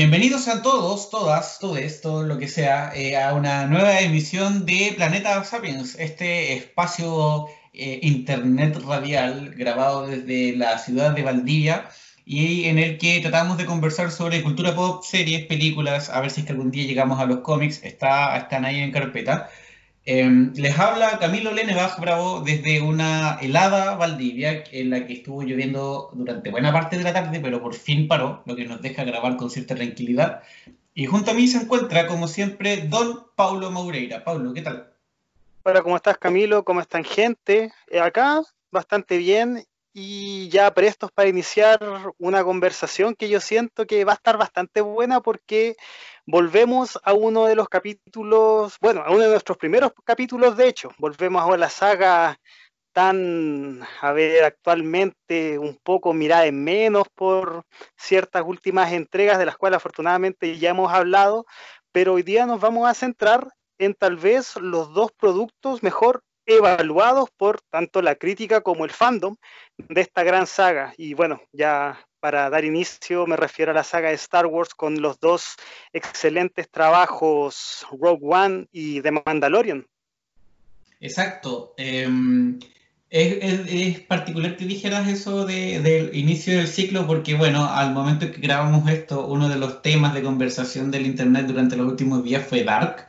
Bienvenidos a todos, todas, todo esto, lo que sea, eh, a una nueva emisión de Planeta Sapiens, este espacio eh, internet radial grabado desde la ciudad de Valdivia y en el que tratamos de conversar sobre cultura pop, series, películas, a ver si algún día llegamos a los cómics, está, están ahí en carpeta. Em, les habla Camilo Lenebach Bravo desde una helada Valdivia en la que estuvo lloviendo durante buena parte de la tarde, pero por fin paró, lo que nos deja grabar con cierta tranquilidad. Y junto a mí se encuentra, como siempre, don Paulo Moureira. Paulo, ¿qué tal? Hola, ¿cómo estás Camilo? ¿Cómo están gente? Eh, acá bastante bien y ya prestos para iniciar una conversación que yo siento que va a estar bastante buena porque volvemos a uno de los capítulos, bueno, a uno de nuestros primeros capítulos, de hecho, volvemos a la saga tan, a ver, actualmente un poco mirada en menos por ciertas últimas entregas de las cuales afortunadamente ya hemos hablado, pero hoy día nos vamos a centrar en tal vez los dos productos mejor evaluados por tanto la crítica como el fandom de esta gran saga. Y bueno, ya para dar inicio me refiero a la saga de Star Wars con los dos excelentes trabajos Rogue One y The Mandalorian. Exacto. Em, es, particular que dijeras eso del inicio del ciclo porque, bueno, al momento que grabamos esto, uno de los temas de conversación del Internet durante los últimos días fue Dark,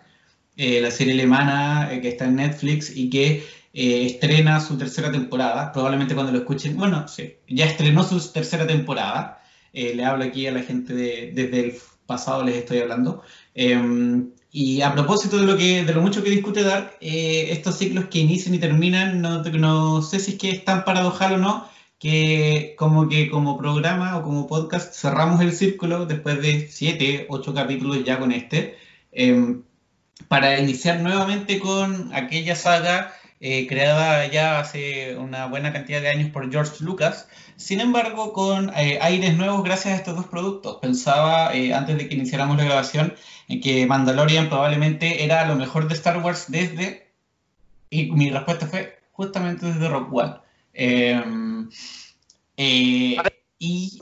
eh, la serie alemana eh, que está en Netflix y que eh, estrena su tercera temporada, probablemente cuando lo escuchen, bueno, sí, ya estrenó su tercera temporada, eh, le hablo aquí a la gente de, desde el pasado, les estoy hablando. Em, y a propósito de lo, que, de lo mucho que discute Dark, eh, estos ciclos que inician y terminan, no, no sé si es que es tan paradojal o no, que como que como programa o como podcast cerramos el círculo después de siete, ocho capítulos ya con este, em, para iniciar nuevamente con aquella saga eh, creada ya hace una buena cantidad de años por George Lucas, sin embargo con eh, aires nuevos gracias a estos dos productos. Pensaba eh, antes de que iniciáramos la grabación en que Mandalorian probablemente era lo mejor de Star Wars desde, y mi respuesta fue justamente desde Rock One. Em, y,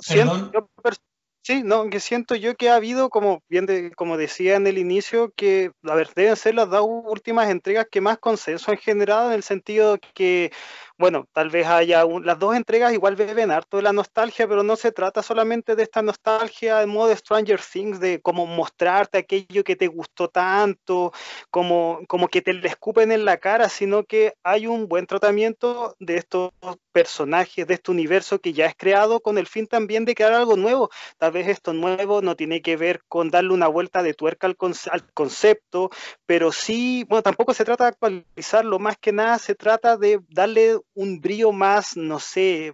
perdón, Sí, no, que siento yo que ha habido, como bien como decía en el inicio, que a ver, deben ser las dos últimas entregas que más consenso han generado en el sentido que bueno, tal vez haya las dos entregas igual beben harto de la nostalgia, pero no se trata solamente de esta nostalgia en modo Stranger Things, de como mostrarte aquello que te gustó tanto, como, como que te le escupen en la cara, sino que hay un buen tratamiento de estos personajes, de este universo que ya es creado con el fin también de crear algo nuevo. Tal vez esto nuevo no tiene que ver con darle una vuelta de tuerca al, al concepto, pero sí, bueno, tampoco se trata de actualizarlo, más que nada se trata de darle un brío más, no sé,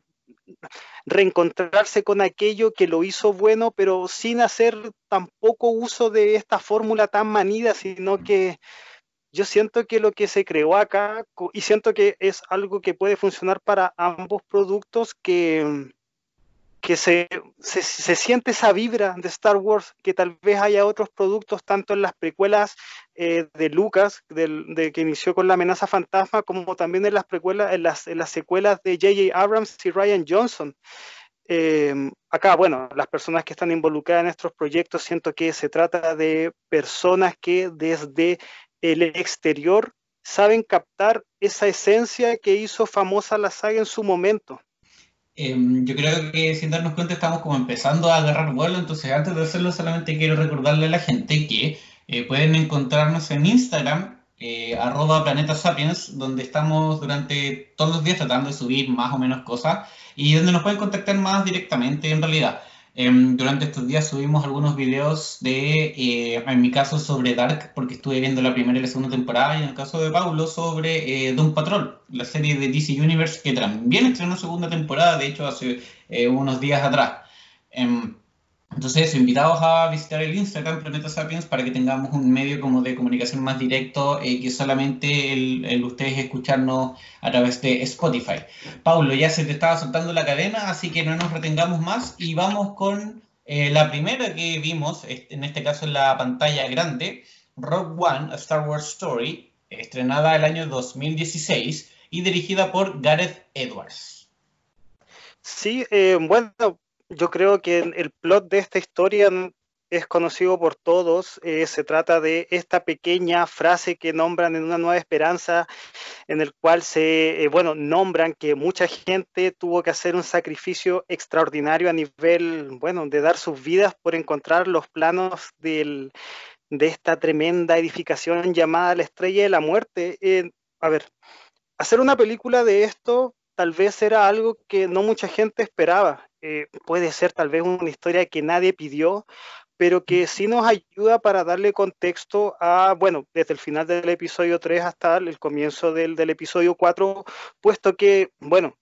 reencontrarse con aquello que lo hizo bueno, pero sin hacer tampoco uso de esta fórmula tan manida, sino que yo siento que lo que se creó acá, y siento que es algo que puede funcionar para ambos productos, que, que se, se, siente esa vibra de Star Wars, que tal vez haya otros productos, tanto en las precuelas eh, de Lucas, que inició con la amenaza fantasma, como también en las precuelas, en las, en las secuelas de J.J. Abrams y Ryan Johnson. Em, acá, bueno, las personas que están involucradas en estos proyectos, siento que se trata de personas que desde el exterior saben captar esa esencia que hizo famosa la saga en su momento. Em, yo creo que sin darnos cuenta estamos como empezando a agarrar vuelo, entonces antes de hacerlo solamente quiero recordarle a la gente que eh, pueden encontrarnos en Instagram, eh, arroba Planeta Sapiens, donde estamos durante todos los días tratando de subir más o menos cosas y donde nos pueden contactar más directamente en realidad. Em, durante estos días subimos algunos videos de, eh, en mi caso, sobre Dark, porque estuve viendo la primera y la segunda temporada, y en el caso de Paulo, sobre eh, Doom Patrol, la serie de DC Universe, que también estrenó segunda temporada, de hecho, hace eh, unos días atrás. Entonces, invitados a visitar el Instagram Planeta Sapiens para que tengamos un medio como de comunicación más directo eh, que solamente el, ustedes escucharnos a través de Spotify. Paulo, ya se te estaba soltando la cadena, así que no nos retengamos más y vamos con eh, la primera que vimos, en este caso en la pantalla grande, Rogue One, a Star Wars Story, estrenada el año 2016 y dirigida por Gareth Edwards. Sí, eh, bueno, yo creo que el plot de esta historia es conocido por todos. Eh, se trata de esta pequeña frase que nombran en Una Nueva Esperanza, en el cual se, eh, bueno, nombran que mucha gente tuvo que hacer un sacrificio extraordinario a nivel, bueno, de dar sus vidas por encontrar los planos del, de esta tremenda edificación llamada la Estrella de la Muerte. Eh, a ver, hacer una película de esto tal vez era algo que no mucha gente esperaba. Puede ser tal vez una historia que nadie pidió, pero que sí nos ayuda para darle contexto a, bueno, desde el final del episodio 3 hasta el comienzo del, del episodio 4, puesto que, bueno,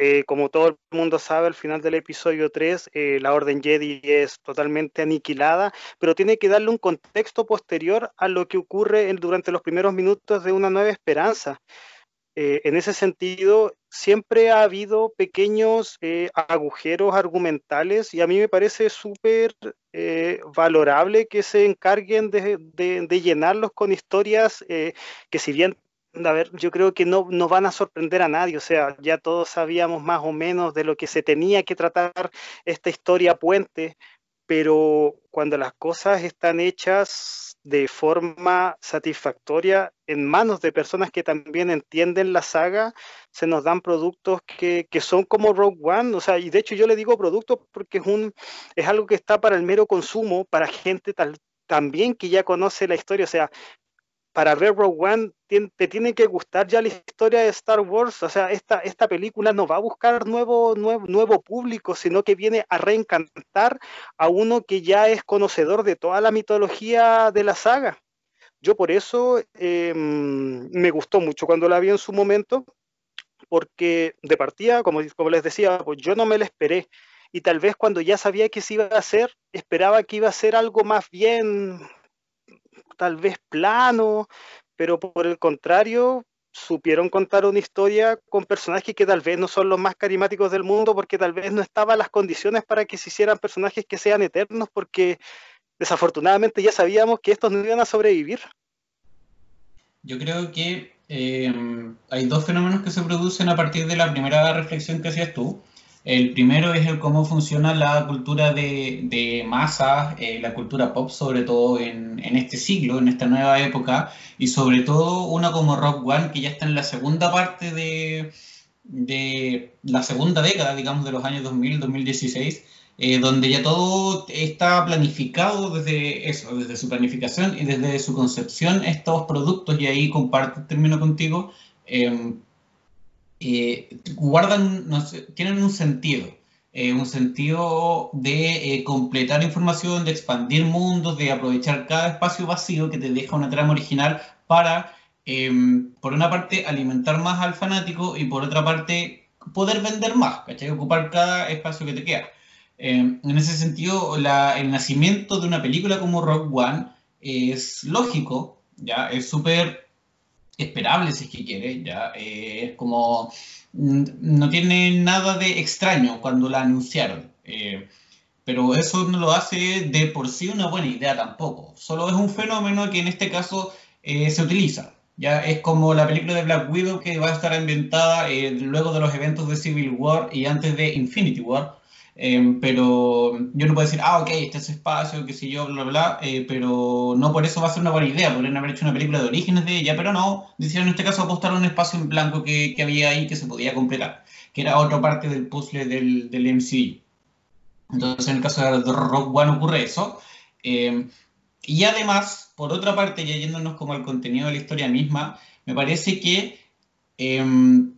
eh, como todo el mundo sabe, al final del episodio 3, eh, la Orden Jedi es totalmente aniquilada, pero tiene que darle un contexto posterior a lo que ocurre durante los primeros minutos de Una Nueva Esperanza. Eh, en ese sentido, siempre ha habido pequeños eh, agujeros argumentales y a mí me parece súper eh, valorable que se encarguen de, llenarlos con historias que si bien, a ver, yo creo que no, no van a sorprender a nadie, o sea, ya todos sabíamos más o menos de lo que se tenía que tratar esta historia puente, pero cuando las cosas están hechas de forma satisfactoria en manos de personas que también entienden la saga, se nos dan productos que, son como Rogue One, o sea, y de hecho yo le digo productos porque es, un, es algo que está para el mero consumo, para gente también que ya conoce la historia, o sea, para ver Rogue One te tiene que gustar ya la historia de Star Wars. O sea, esta, esta película no va a buscar nuevo, nuevo, nuevo público, sino que viene a reencantar a uno que ya es conocedor de toda la mitología de la saga. Yo por eso em, me gustó mucho cuando la vi en su momento, porque de partida, como, como les decía, pues yo no me la esperé. Y tal vez cuando ya sabía que se iba a hacer, esperaba que iba a ser algo más bien tal vez plano, pero por el contrario, supieron contar una historia con personajes que tal vez no son los más carismáticos del mundo, porque tal vez no estaban las condiciones para que se hicieran personajes que sean eternos, porque desafortunadamente ya sabíamos que estos no iban a sobrevivir. Yo creo que eh, hay dos fenómenos que se producen a partir de la primera reflexión que hacías tú. El primero es el cómo funciona la cultura de, de masas, eh, la cultura pop, sobre todo en, en, este siglo, en esta nueva época, y sobre todo una como Rock One, que ya está en la segunda parte de, de la segunda década, digamos, de los años 2000, 2016, eh, donde ya todo está planificado desde eso, desde su planificación y desde su concepción, estos productos, y ahí comparto el término contigo, eh, eh, guardan, tienen un sentido, eh, un sentido de eh, completar información, de expandir mundos, de aprovechar cada espacio vacío que te deja una trama original para, em, por una parte, alimentar más al fanático y por otra parte, poder vender más, ¿cachai? Ocupar cada espacio que te queda. Em, en ese sentido, el nacimiento de una película como Rock One es lógico, ya es súper esperable si es que quiere, ya eh, es como no tiene nada de extraño cuando la anunciaron. Eh, pero eso no lo hace de por sí una buena idea tampoco. Solo es un fenómeno que en este caso eh, se utiliza. Ya es como la película de Black Widow que va a estar ambientada luego de los eventos de Civil War y antes de Infinity War, Em, pero yo no puedo decir, ah, ok, este es espacio, qué sé yo, bla, bla, eh, pero no por eso va a ser una buena idea. Podrían haber hecho una película de orígenes de ella, pero no, decidieron en este caso apostar un espacio en blanco que, que, había ahí que se podía completar, que era otra parte del puzzle del, del MCU. Entonces, en el caso de Rock One ocurre eso. Em, y además, por otra parte, ya yéndonos como al contenido de la historia misma, me parece que em,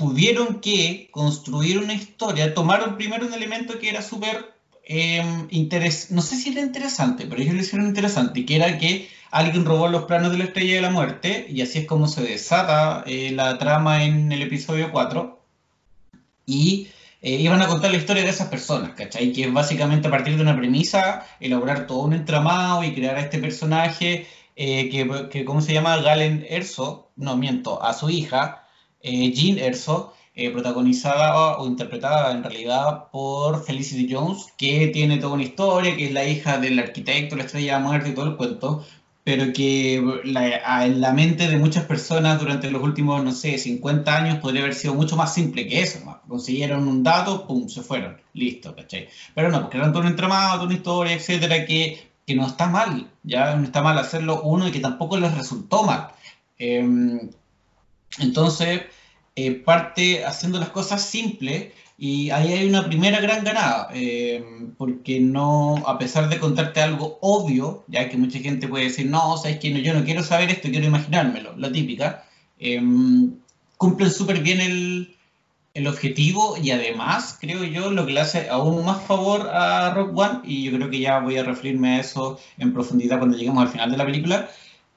tuvieron que construir una historia, tomaron primero un elemento que era súper eh, interesante, no sé si era interesante, pero ellos lo hicieron interesante, que era que alguien robó los planos de la estrella de la muerte, y así es como se desata eh, la trama en el episodio 4, y eh, iban a contar la historia de esas personas, ¿cachai? Que es básicamente a partir de una premisa, elaborar todo un entramado y crear a este personaje, que, que, ¿cómo se llama? Galen Erso, no miento, a su hija, eh, Jean Erso, eh, protagonizada o interpretada en realidad por Felicity Jones, que tiene toda una historia, que es la hija del arquitecto, la estrella de muerte y todo el cuento, pero que en la mente de muchas personas durante los últimos, no sé, 50 años podría haber sido mucho más simple que eso. Consiguieron un dato, pum, se fueron, listo, ¿cachai? Pero no, porque eran todo un entramado, toda una historia, etcétera, que, que no está mal, ya no está mal hacerlo uno y que tampoco les resultó mal. Em, entonces, eh, parte haciendo las cosas simples y ahí hay una primera gran ganada, eh, porque no, a pesar de contarte algo obvio, ya que mucha gente puede decir, no, sabes que no, yo no quiero saber esto, quiero imaginármelo, la típica, eh, cumplen súper bien el, el, objetivo y además, creo yo, lo que le hace aún más favor a Rock One, y yo creo que ya voy a referirme a eso en profundidad cuando lleguemos al final de la película,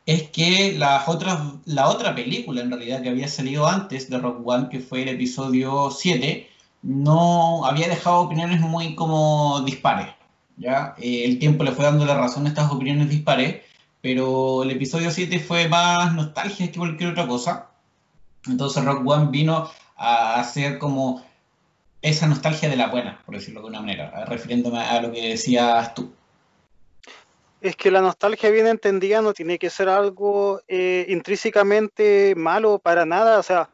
es que las otras, la otra película en realidad que había salido antes de Rock One, que fue el episodio 7, no había dejado opiniones muy como dispares. ¿ya? Eh, el tiempo le fue dando la razón a estas opiniones dispares, pero el episodio 7 fue más nostalgia que cualquier otra cosa. Entonces Rock One vino a hacer como esa nostalgia de la buena, por decirlo de una manera, refiriéndome a lo que decías tú. Es que la nostalgia bien entendida no tiene que ser algo eh, intrínsecamente malo para nada. O sea,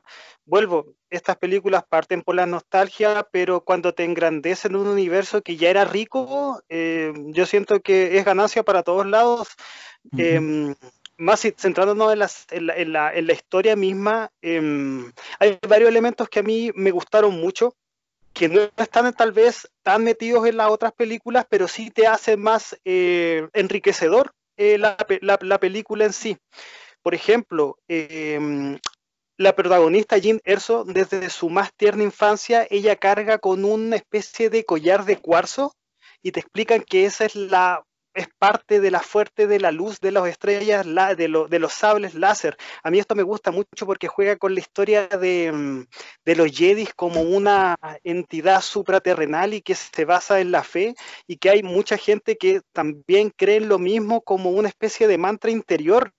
vuelvo, estas películas parten por la nostalgia, pero cuando te engrandecen un universo que ya era rico, eh, yo siento que es ganancia para todos lados. Em, más centrándonos en, la, historia misma, em, hay varios elementos que a mí me gustaron mucho, que no están tal vez tan metidos en las otras películas, pero sí te hacen más eh, enriquecedor eh, la, película en sí. Por ejemplo, em, la protagonista Jean Erso, desde su más tierna infancia, ella carga con una especie de collar de cuarzo y te explican que esa es la es parte de la fuerte de la luz de las estrellas, de, los sables láser. A mí esto me gusta mucho porque juega con la historia de, mm, los Jedis como una entidad supraterrenal y que se basa en la fe y que hay mucha gente que también cree en lo mismo como una especie de mantra interior.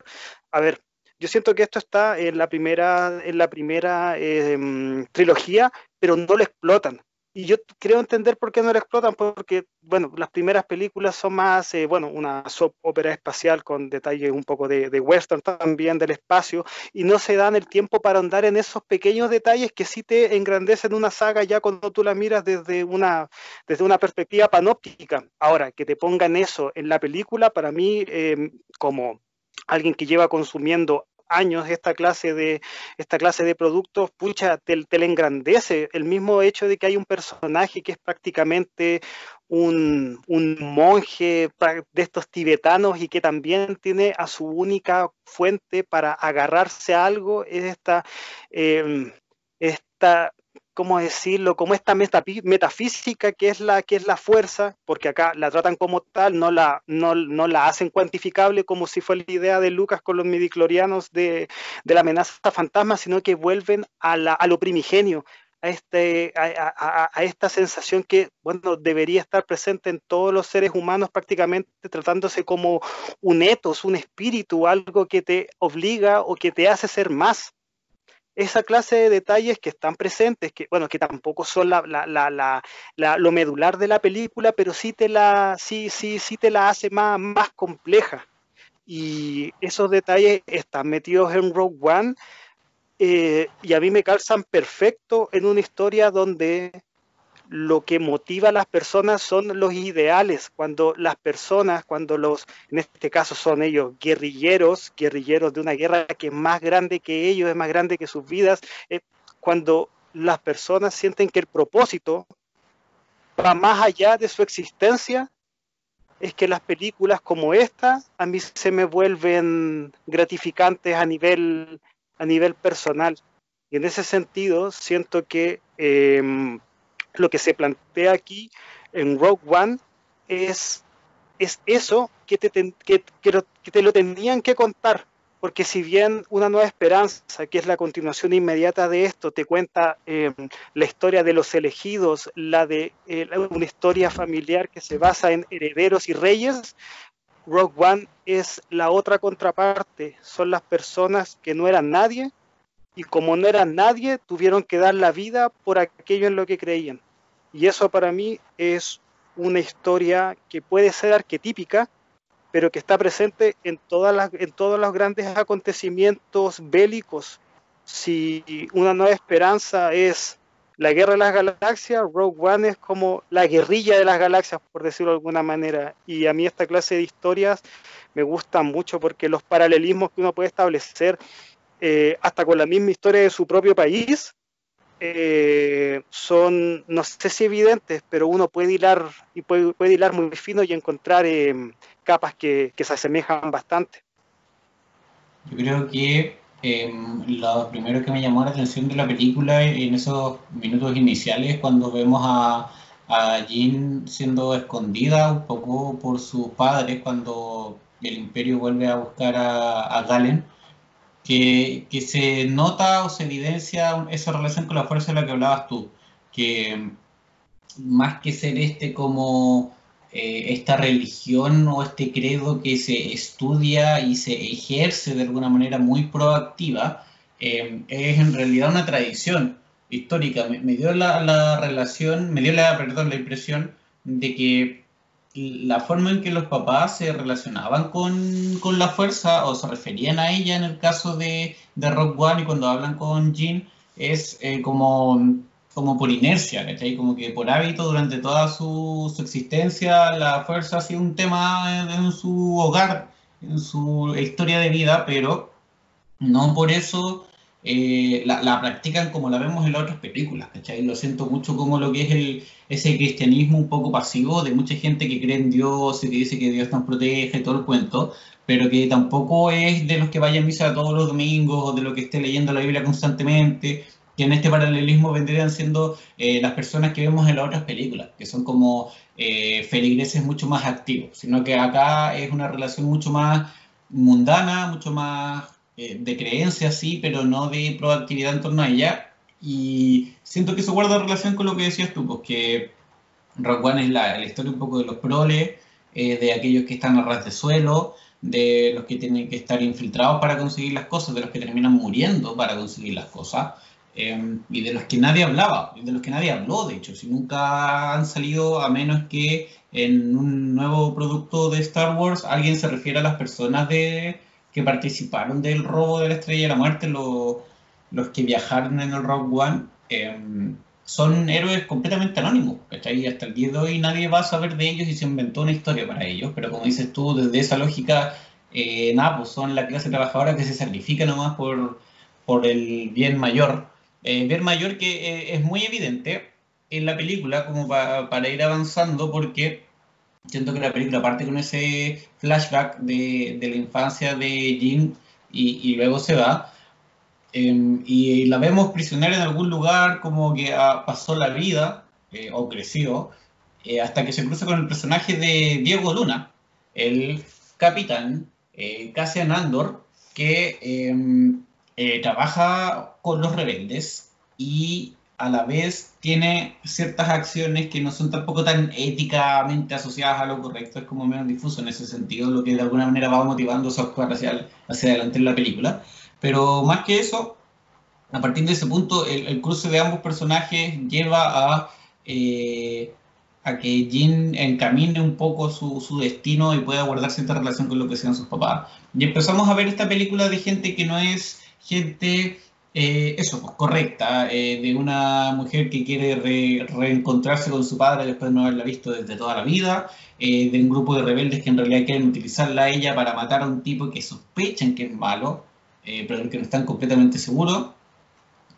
A ver, yo siento que esto está en la primera, en la primera em, trilogía, pero no lo explotan. Y yo creo entender por qué no lo explotan, porque, bueno, las primeras películas son más, eh, bueno, una soap ópera espacial con detalles un poco de, western también del espacio, y no se dan el tiempo para andar en esos pequeños detalles que sí te engrandecen una saga ya cuando tú la miras desde una, desde una perspectiva panóptica. Ahora, que te pongan eso en la película, para mí, em, como alguien que lleva consumiendo años esta clase de, esta clase de productos, pucha, te, le engrandece. El mismo hecho de que hay un personaje que es prácticamente un, monje de estos tibetanos y que también tiene a su única fuente para agarrarse a algo, es esta, eh, esta ¿cómo decirlo? Como esta metafísica que es la que es la fuerza, porque acá la tratan como tal, no la, no, la hacen cuantificable como si fue la idea de Lucas con los midiclorianos de, de la amenaza fantasma, sino que vuelven a, la, a lo primigenio, a, este, a, a, esta sensación que, bueno, debería estar presente en todos los seres humanos prácticamente tratándose como un etos, un espíritu, algo que te obliga o que te hace ser más esa clase de detalles que están presentes, que bueno, que tampoco son la, lo medular de la película, pero sí te la, sí, sí, sí te la hace más, más compleja. Y esos detalles están metidos en Rogue One eh, y a mí me calzan perfecto en una historia donde lo que motiva a las personas son los ideales. Cuando las personas, cuando los, en este caso son ellos, guerrilleros, guerrilleros de una guerra que es más grande que ellos, es más grande que sus vidas, eh, cuando las personas sienten que el propósito va más allá de su existencia, es que las películas como esta a mí se me vuelven gratificantes a nivel, a nivel personal. Y en ese sentido siento que em, lo que se plantea aquí en Rogue One es, es eso que te, lo tendrían que contar, porque si bien Una Nueva Esperanza, que es la continuación inmediata de esto, te cuenta em, la historia de los elegidos, la de eh, una historia familiar que se basa en herederos y reyes, Rogue One es la otra contraparte, son las personas que no eran nadie y como no eran nadie, tuvieron que dar la vida por aquello en lo que creían. Y eso para mí es una historia que puede ser arquetípica, pero que está presente en, todas las, en todos los grandes acontecimientos bélicos. Si una nueva esperanza es la guerra de las galaxias, Rogue One es como la guerrilla de las galaxias, por decirlo de alguna manera. Y a mí esta clase de historias me gustan mucho porque los paralelismos que uno puede establecer eh, hasta con la misma historia de su propio país eh, son, no sé si evidentes, pero uno puede hilar y puede, puede hilar muy fino y encontrar eh, capas que, se asemejan bastante. Yo creo que em, lo primero que me llamó la atención de la película en esos minutos iniciales, cuando vemos a, a Jean siendo escondida un poco por sus padres, cuando el imperio vuelve a buscar a, a Galen, que, se nota o se evidencia esa relación con la fuerza de la que hablabas tú, que más que ser este como eh, esta religión o este credo que se estudia y se ejerce de alguna manera muy proactiva, eh, es en realidad una tradición histórica. Me, dio la, la, relación, me dio la, perdón, la impresión de que la forma en que los papás se relacionaban con, con, la fuerza o se referían a ella en el caso de, de Rock One y cuando hablan con Jean es eh, como, como por inercia, ¿cachai? Como que por hábito durante toda su, existencia la fuerza ha sido un tema en, su hogar, en su historia de vida, pero no por eso eh, la, practican como la vemos en las otras películas, ¿cachai? Lo siento mucho como lo que es el, ese cristianismo un poco pasivo de mucha gente que cree en Dios y que dice que Dios nos protege y todo el cuento, pero que tampoco es de los que vayan a misa todos los domingos o de los que esté leyendo la Biblia constantemente, que en este paralelismo vendrían siendo eh, las personas que vemos en las otras películas, que son como eh, feligreses mucho más activos, sino que acá es una relación mucho más mundana, mucho más eh, de creencia, sí, pero no de proactividad en torno a ella. Y siento que eso guarda relación con lo que decías tú, porque Rock One es la, historia un poco de los proles, eh, de aquellos que están a ras de suelo, de los que tienen que estar infiltrados para conseguir las cosas, de los que terminan muriendo para conseguir las cosas, eh, y de los que nadie hablaba, de los que nadie habló, de hecho, si nunca han salido, a menos que en un nuevo producto de Star Wars alguien se refiere a las personas de, que participaron del robo de la Estrella de la Muerte, los, los que viajaron en el Rogue One, em, son héroes completamente anónimos. ¿cachai? Hasta el día de hoy nadie va a saber de ellos y se inventó una historia para ellos, pero como dices tú, desde esa lógica, eh, nada, pues son la clase trabajadora que se sacrifica nomás por, por el bien mayor. Eh, bien mayor que eh, es muy evidente en la película como para ir avanzando porque siento que la película parte con ese flashback de, de la infancia de y, y luego se va. Em, y la vemos prisionera en algún lugar, como que pasó la vida eh, o creció, eh, hasta que se cruza con el personaje de Diego Luna, el capitán eh, Cassian Andor, que em, eh, trabaja con los rebeldes y a la vez tiene ciertas acciones que no son tampoco tan éticamente asociadas a lo correcto, es como menos difuso en ese sentido, lo que de alguna manera va motivando a actuar hacia, hacia adelante en la película. Pero más que eso, a partir de ese punto, el, cruce de ambos personajes lleva a, eh, a que Jin encamine un poco su, su, destino y pueda guardar cierta relación con lo que sean sus papás. Y empezamos a ver esta película de gente que no es gente eh, eso, pues, correcta, eh, de una mujer que quiere reencontrarse con su padre después de no haberla visto desde toda la vida, eh, de un grupo de rebeldes que en realidad quieren utilizarla a ella para matar a un tipo que sospechan que es malo, pero que no están completamente seguros.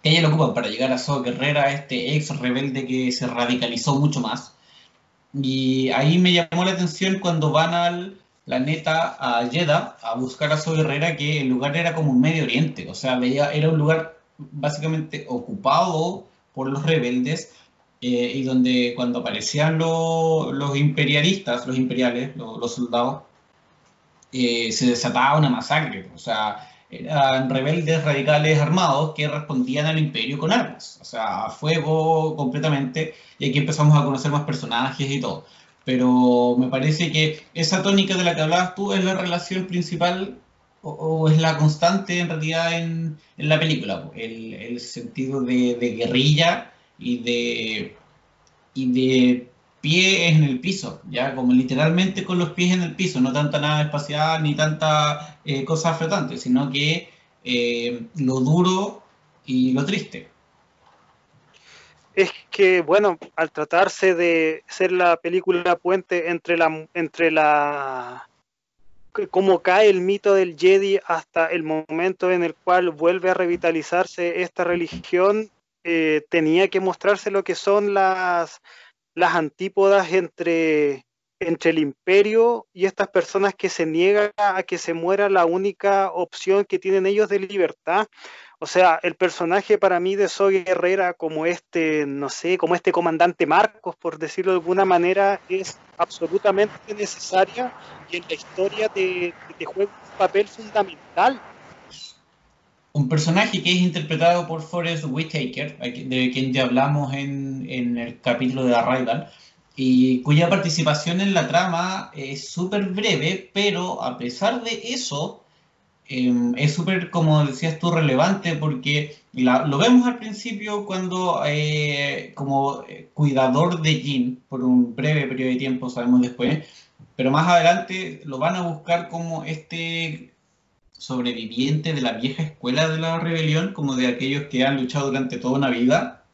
Ella lo ocupa para llegar a So Guerrera, este ex rebelde que se radicalizó mucho más. Y ahí me llamó la atención cuando van al, la neta a Jeddah a buscar a su guerrera, que el lugar era como un Medio Oriente, o sea, veía, era un lugar básicamente ocupado por los rebeldes eh, y donde cuando aparecían los imperialistas, los imperiales, los soldados, eh, se desataba una masacre, o sea, eran rebeldes radicales armados que respondían al imperio con armas, o sea, a fuego completamente, y aquí empezamos a conocer más personajes y todo pero me parece que esa tónica de la que hablabas tú es la relación principal o, es la constante en realidad en, la película, el, sentido de, guerrilla y de, y de pies en el piso, ya como literalmente con los pies en el piso, no tanta nada espacial ni tanta eh, cosa flotante, sino que eh, lo duro y lo triste. Es que, bueno, al tratarse de ser la película puente entre la, entre la, cómo cae el mito del Jedi hasta el momento en el cual vuelve a revitalizarse esta religión, eh, tenía que mostrarse lo que son las, las antípodas entre, entre el imperio y estas personas que se niegan a que se muera la única opción que tienen ellos de libertad. O sea, el personaje para mí de Soy Guerrera como este, no sé, como este comandante Marcos, por decirlo de alguna manera, es absolutamente necesaria y en la historia te, juega un papel fundamental. Un personaje que es interpretado por Forrest Whitaker, de quien ya hablamos en, en el capítulo de Arrival, y cuya participación en la trama es súper breve, pero a pesar de eso, Em, es súper, como decías tú, relevante porque lo vemos al principio cuando eh, como eh, cuidador de Jin por un breve periodo de tiempo, sabemos después, pero más adelante lo van a buscar como este sobreviviente de la vieja escuela de la rebelión, como de aquellos que han luchado durante toda una vida,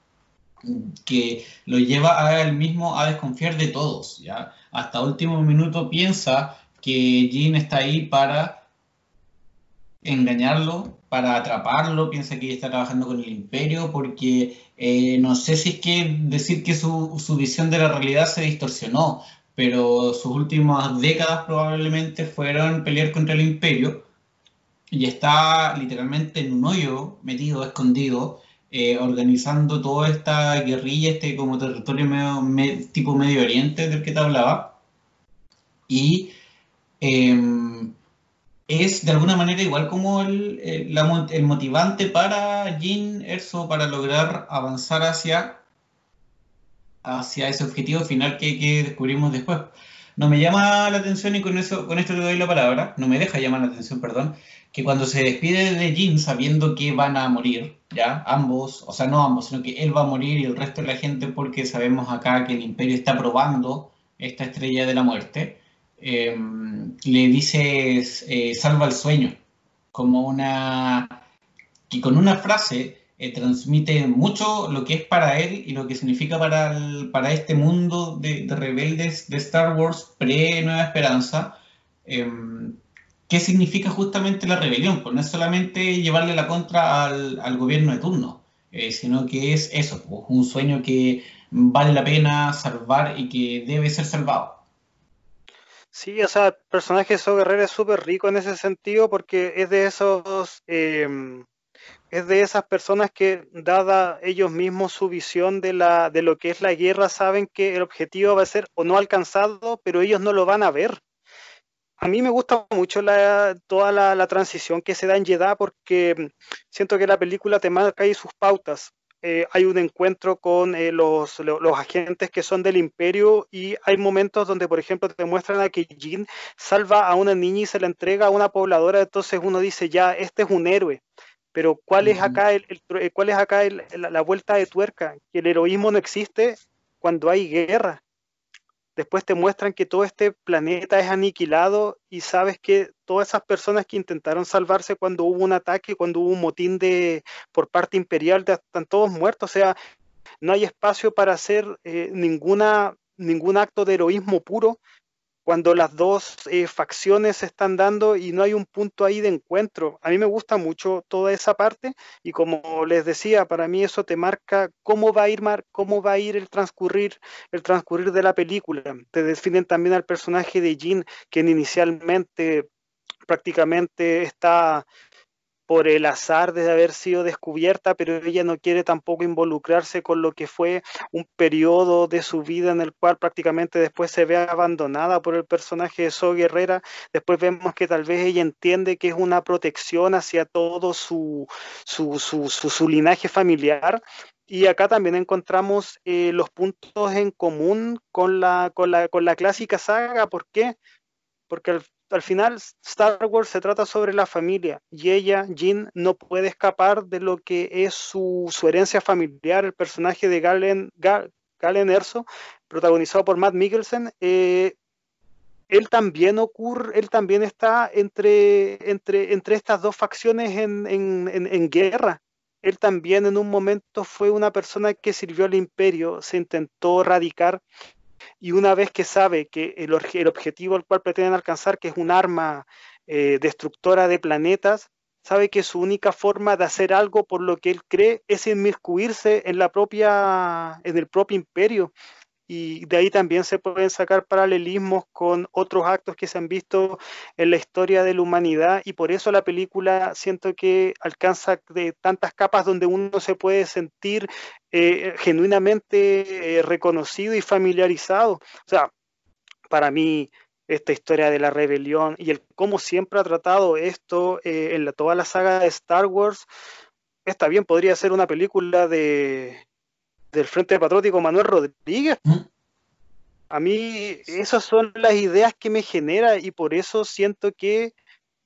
que lo lleva a él mismo a desconfiar de todos, ¿ya? Hasta último minuto piensa que Jin está ahí para engañarlo, para atraparlo, piensa que está trabajando con el imperio, porque eh, no sé si es que decir que su, su, visión de la realidad se distorsionó, pero sus últimas décadas probablemente fueron pelear contra el imperio y está literalmente en un hoyo metido, escondido, eh, organizando toda esta guerrilla, este como territorio medio, tipo Medio Oriente del que te hablaba. Y em, es de alguna manera igual como el, el, motivante para Jin Erso para lograr avanzar hacia, hacia ese objetivo final que, que, descubrimos después. No me llama la atención y con, eso, con esto te doy la palabra, no me deja llamar la atención, perdón, que cuando se despide de Jin sabiendo que van a morir, ya, ambos, o sea, no ambos, sino que él va a morir y el resto de la gente porque sabemos acá que el imperio está probando esta estrella de la muerte Em, le dices eh, salva el sueño, como una que con una frase eh, transmite mucho lo que es para él y lo que significa para, para este mundo de, rebeldes de Star Wars pre-Nueva Esperanza. Em, ¿Qué significa justamente la rebelión? Pues no es solamente llevarle la contra al, al gobierno de turno, eh, sino que es eso, pues, un sueño que vale la pena salvar y que debe ser salvado. Sí, o sea, el personaje de So Guerrero es súper rico en ese sentido porque es de esos, em, es de esas personas que, dada ellos mismos su visión de, la, de lo que es la guerra, saben que el objetivo va a ser o no alcanzado, pero ellos no lo van a ver. A mí me gusta mucho toda la, transición que se da en Jeddah porque siento que la película te marca ahí sus pautas. Eh, hay un encuentro con eh, los, los, agentes que son del imperio y hay momentos donde, por ejemplo, te muestran a que Jin salva a una niña y se la entrega a una pobladora, entonces uno dice, ya, este es un héroe. Pero ¿cuál es acá, el, eh, cuál es acá la vuelta de tuerca? Que el heroísmo no existe cuando hay guerra después te muestran que todo este planeta es aniquilado y sabes que todas esas personas que intentaron salvarse cuando hubo un ataque, cuando hubo un motín de por parte imperial, están todos muertos, o sea, no hay espacio para hacer eh, ninguna, ningún acto de heroísmo puro cuando las dos eh, facciones se están dando y no hay un punto ahí de encuentro. A mí me gusta mucho toda esa parte y como les decía, para mí eso te marca cómo va a ir cómo va a ir el transcurrir el transcurrir de la película. Te definen también al personaje de Jean, quien inicialmente prácticamente está por el azar de haber sido descubierta, pero ella no quiere tampoco involucrarse con lo que fue un periodo de su vida en el cual prácticamente después se ve abandonada por el personaje de So Guerrera. Después vemos que tal vez ella entiende que es una protección hacia todo su, su, su, su, linaje familiar. Y acá también encontramos eh, los puntos en común con la, con la, con la clásica saga. ¿Por qué? Porque al al final Star Wars se trata sobre la familia y ella, Jean, no puede escapar de lo que es su, herencia familiar. El personaje de Galen, Erso, protagonizado por Matt Mikkelsen, eh, él también ocurre, él también está entre, entre, entre estas dos facciones en, en, en, guerra. Él también en un momento fue una persona que sirvió al imperio, se intentó radicar y una vez que sabe que el, objetivo al cual pretenden alcanzar, que es un arma eh, destructora de planetas, sabe que su única forma de hacer algo por lo que él cree es inmiscuirse en la propia, en el propio imperio y de ahí también se pueden sacar paralelismos con otros actos que se han visto en la historia de la humanidad y por eso la película siento que alcanza de tantas capas donde uno se puede sentir eh, genuinamente eh, reconocido y familiarizado. O sea, para mí esta historia de la rebelión y el cómo siempre ha tratado esto eh, en la, toda la saga de Star Wars, está bien, podría ser una película de del Frente Patriótico Manuel Rodríguez. ¿Mm? A mí esas son las ideas que me genera y por eso siento que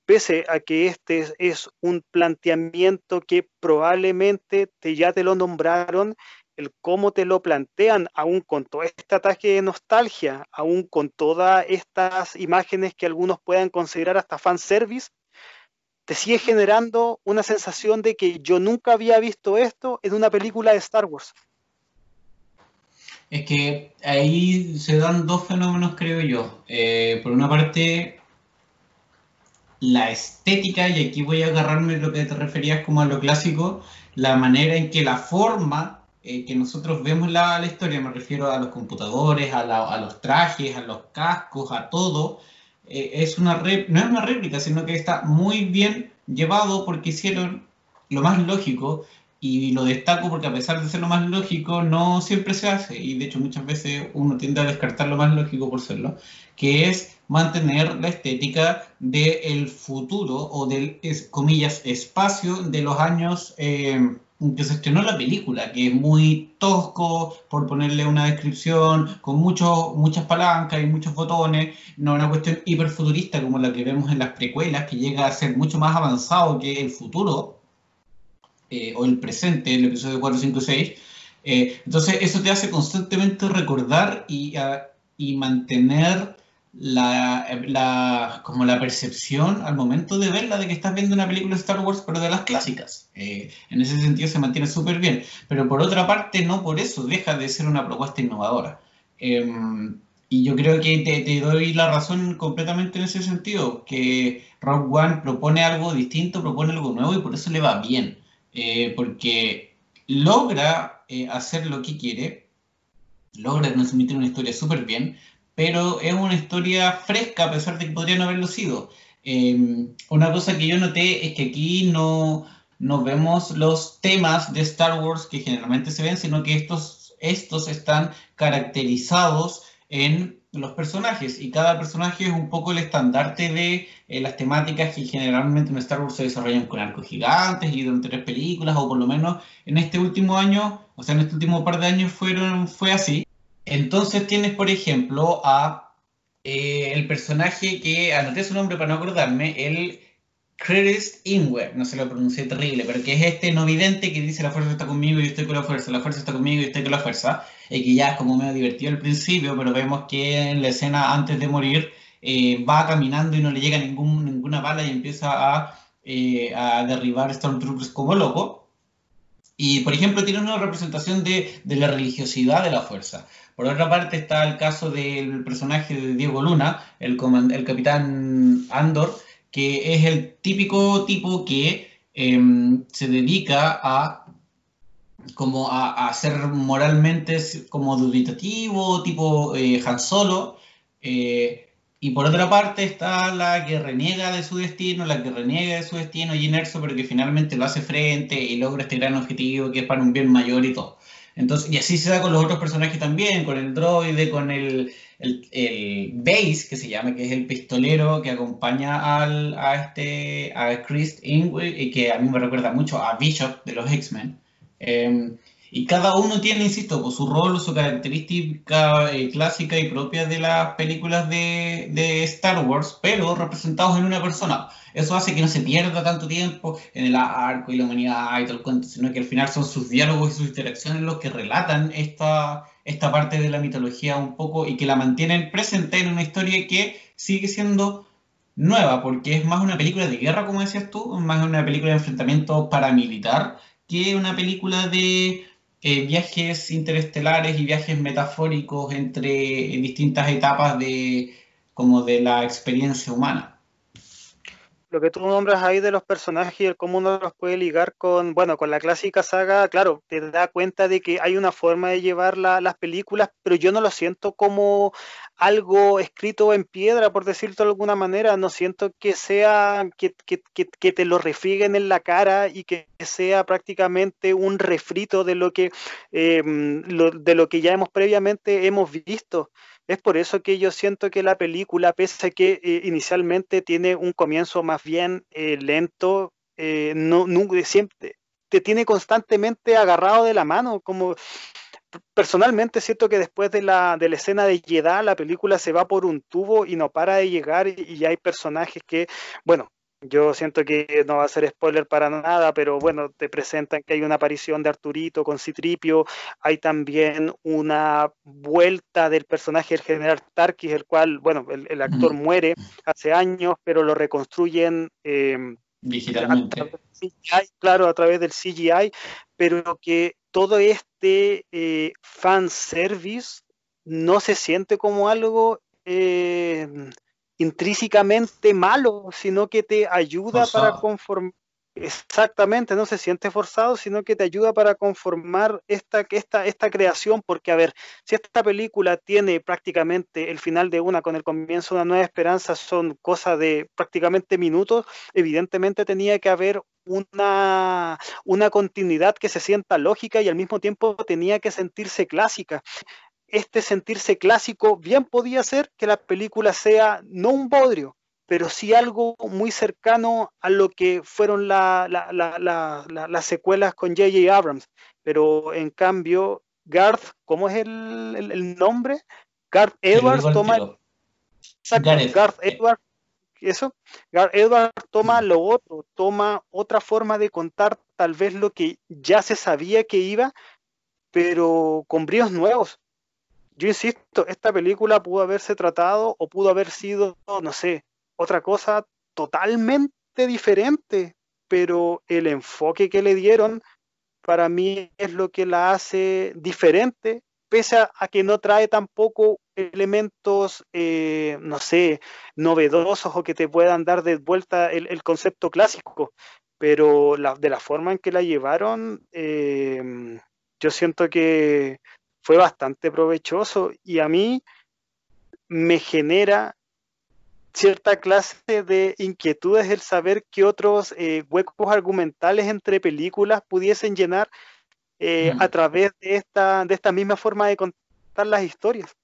pese a que este es, un planteamiento que probablemente te, ya te lo nombraron, el cómo te lo plantean, aún con todo este ataque de nostalgia, aún con todas estas imágenes que algunos puedan considerar hasta fanservice, te sigue generando una sensación de que yo nunca había visto esto en una película de Star Wars. Es que ahí se dan dos fenómenos, creo yo. Eh, por una parte, la estética, y aquí voy a agarrarme lo que te referías como a lo clásico, la manera en que la forma eh, que nosotros vemos la, la, historia, me refiero a los computadores, a, los trajes, a los cascos, a todo, eh, es una no es una réplica, sino que está muy bien llevado porque hicieron lo más lógico y lo destaco porque a pesar de ser lo más lógico, no siempre se hace, y de hecho muchas veces uno tiende a descartar lo más lógico por serlo, que es mantener la estética del futuro o del, comillas, espacio de los años eh, que se estrenó la película, que es muy tosco, por ponerle una descripción, con muchos muchas palancas y muchos botones, no una cuestión hiperfuturista como la que vemos en las precuelas, que llega a ser mucho más avanzado que el futuro, eh, o el presente, el episodio 4, 5, 6. entonces eso te hace constantemente recordar y, y mantener la, la, como la percepción al momento de verla de que estás viendo una película de Star Wars, pero de las clásicas. Eh, en ese sentido se mantiene súper bien. Pero por otra parte, no por eso deja de ser una propuesta innovadora. Em, y yo creo que te, te, doy la razón completamente en ese sentido, que Rogue One propone algo distinto, propone algo nuevo y por eso le va bien. Eh, porque logra eh, hacer lo que quiere, logra transmitir una historia súper bien, pero es una historia fresca a pesar de que podría no haberlo sido. Em, una cosa que yo noté es que aquí no, no vemos los temas de Star Wars que generalmente se ven, sino que estos, estos están caracterizados en los personajes y cada personaje es un poco el estandarte de eh, las temáticas que generalmente en Star Wars se desarrollan con arcos gigantes y durante tres películas o por lo menos en este último año, o sea en este último par de años fueron, fue así. Entonces tienes por ejemplo a eh, el personaje que anoté su nombre para no acordarme, el Curtis Ingwer, no se lo pronuncié terrible, pero que es este no vidente que dice la fuerza está conmigo y estoy con la fuerza, la fuerza está conmigo y estoy con la fuerza, y que ya es como medio divertido al principio, pero vemos que en la escena antes de morir eh, va caminando y no le llega ningún, ninguna bala y empieza a, eh, a derribar Stormtroopers como loco. Y, por ejemplo, tiene una representación de, de, la religiosidad de la fuerza. Por otra parte está el caso del personaje de Diego Luna, el, el capitán Andor, que es el típico tipo que em, se dedica a como a, ser moralmente como dubitativo, tipo eh, Han Solo, eh, y por otra parte está la que reniega de su destino, la que reniega de su destino, y Erso, pero que finalmente lo hace frente y logra este gran objetivo que es para un bien mayor y todo. Entonces, y así se da con los otros personajes también, con el droide, con el, el, Base, que se llama, que es el pistolero que acompaña al, a, este, a Chris Ingwe, que a mí me recuerda mucho a Bishop de los X-Men. Em, y cada uno tiene, insisto, pues, su rol, su característica eh, clásica y propia de las películas de, de, Star Wars, pero representados en una persona. Eso hace que no se pierda tanto tiempo en el arco y la humanidad y todo el cuento, sino que al final son sus diálogos y sus interacciones los que relatan esta, esta parte de la mitología un poco y que la mantienen presente en una historia que sigue siendo nueva, porque es más una película de guerra, como decías tú, más una película de enfrentamiento paramilitar que una película de eh, viajes interestelares y viajes metafóricos entre distintas etapas de, como de la experiencia humana. Lo que tú nombras ahí de los personajes y el cómo uno los puede ligar con, bueno, con la clásica saga, claro, te da cuenta de que hay una forma de llevar las películas, pero yo no lo siento como algo escrito en piedra, por decirlo de alguna manera, no siento que sea, que, que, te lo refrieguen en la cara y que sea prácticamente un refrito de lo que, em, de lo que ya hemos previamente hemos visto. Es por eso que yo siento que la película, pese a que eh, inicialmente tiene un comienzo más bien eh, lento, eh, no, siempre te tiene constantemente agarrado de la mano, como personalmente siento que después de la, de la escena de Jeddah, la película se va por un tubo y no para de llegar y, y hay personajes que, bueno, yo siento que no va a ser spoiler para nada, pero bueno, te presentan que hay una aparición de Arturito con Citripio, hay también una vuelta del personaje del general Tarkis, el cual, bueno, el, actor muere hace años, pero lo reconstruyen eh, claro, a través del CGI, pero que todo este eh, fan service no se siente como algo eh, intrínsecamente malo, sino que te ayuda para conformar. Exactamente, no se siente forzado, sino que te ayuda para conformar esta, esta, esta creación, porque a ver, si esta película tiene prácticamente el final de una con el comienzo de una nueva esperanza, son cosas de prácticamente minutos, evidentemente tenía que haber una, una continuidad que se sienta lógica y al mismo tiempo tenía que sentirse clásica. Este sentirse clásico bien podía ser que la película sea no un bodrio, pero sí algo muy cercano a lo que fueron las secuelas con J.J. Abrams. Pero en cambio, Garth, ¿cómo es el, nombre? Garth Edwards toma... Garth Edwards eso, Garth Edwards toma lo otro, toma otra forma de contar tal vez lo que ya se sabía que iba, pero con bríos nuevos yo insisto, esta película pudo haberse tratado o pudo haber sido, no sé, otra cosa totalmente diferente, pero el enfoque que le dieron para mí es lo que la hace diferente, pese a, que no trae tampoco elementos, eh, no sé, novedosos o que te puedan dar de vuelta el, concepto clásico, pero de la forma en que la llevaron, eh, yo siento que fue bastante provechoso y a mí me genera cierta clase de inquietudes el saber qué otros eh, huecos argumentales entre películas pudiesen llenar eh, a través de esta, de esta misma forma de contar las historias.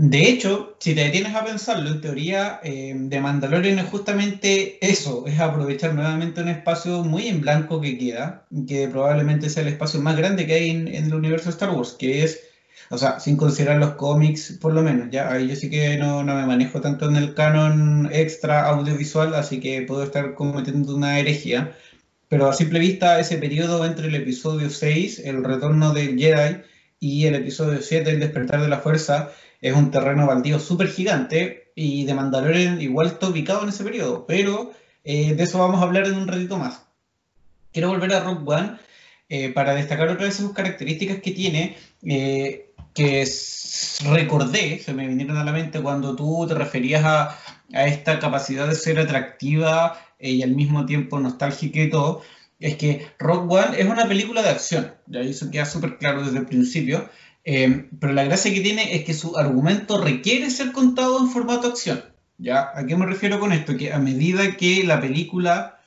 De hecho, si te detienes a pensarlo, en teoría, eh, de Mandalorian es justamente eso, es aprovechar nuevamente un espacio muy en blanco que queda, que probablemente sea el espacio más grande que hay en, el universo Star Wars, que es, o sea, sin considerar los cómics, por lo menos, ya, yo sí que no, no me manejo tanto en el canon extra audiovisual, así que puedo estar cometiendo una herejía, pero a simple vista, ese periodo entre el episodio 6, el retorno del Jedi, y el episodio 7, el despertar de la fuerza, es un terreno baldío súper gigante y de Mandalorian igual está ubicado en ese periodo, pero eh, de eso vamos a hablar en un ratito más. Quiero volver a Rock One eh, para destacar otra vez sus características que tiene, eh, que recordé, se me vinieron a la mente cuando tú te referías a, a esta capacidad de ser atractiva y al mismo tiempo nostálgica y todo, es que Rock One es una película de acción, ya eso queda súper claro desde el principio, eh, pero la gracia que tiene es que su argumento requiere ser contado en formato acción. ¿ya? ¿A qué me refiero con esto? Que a medida que la película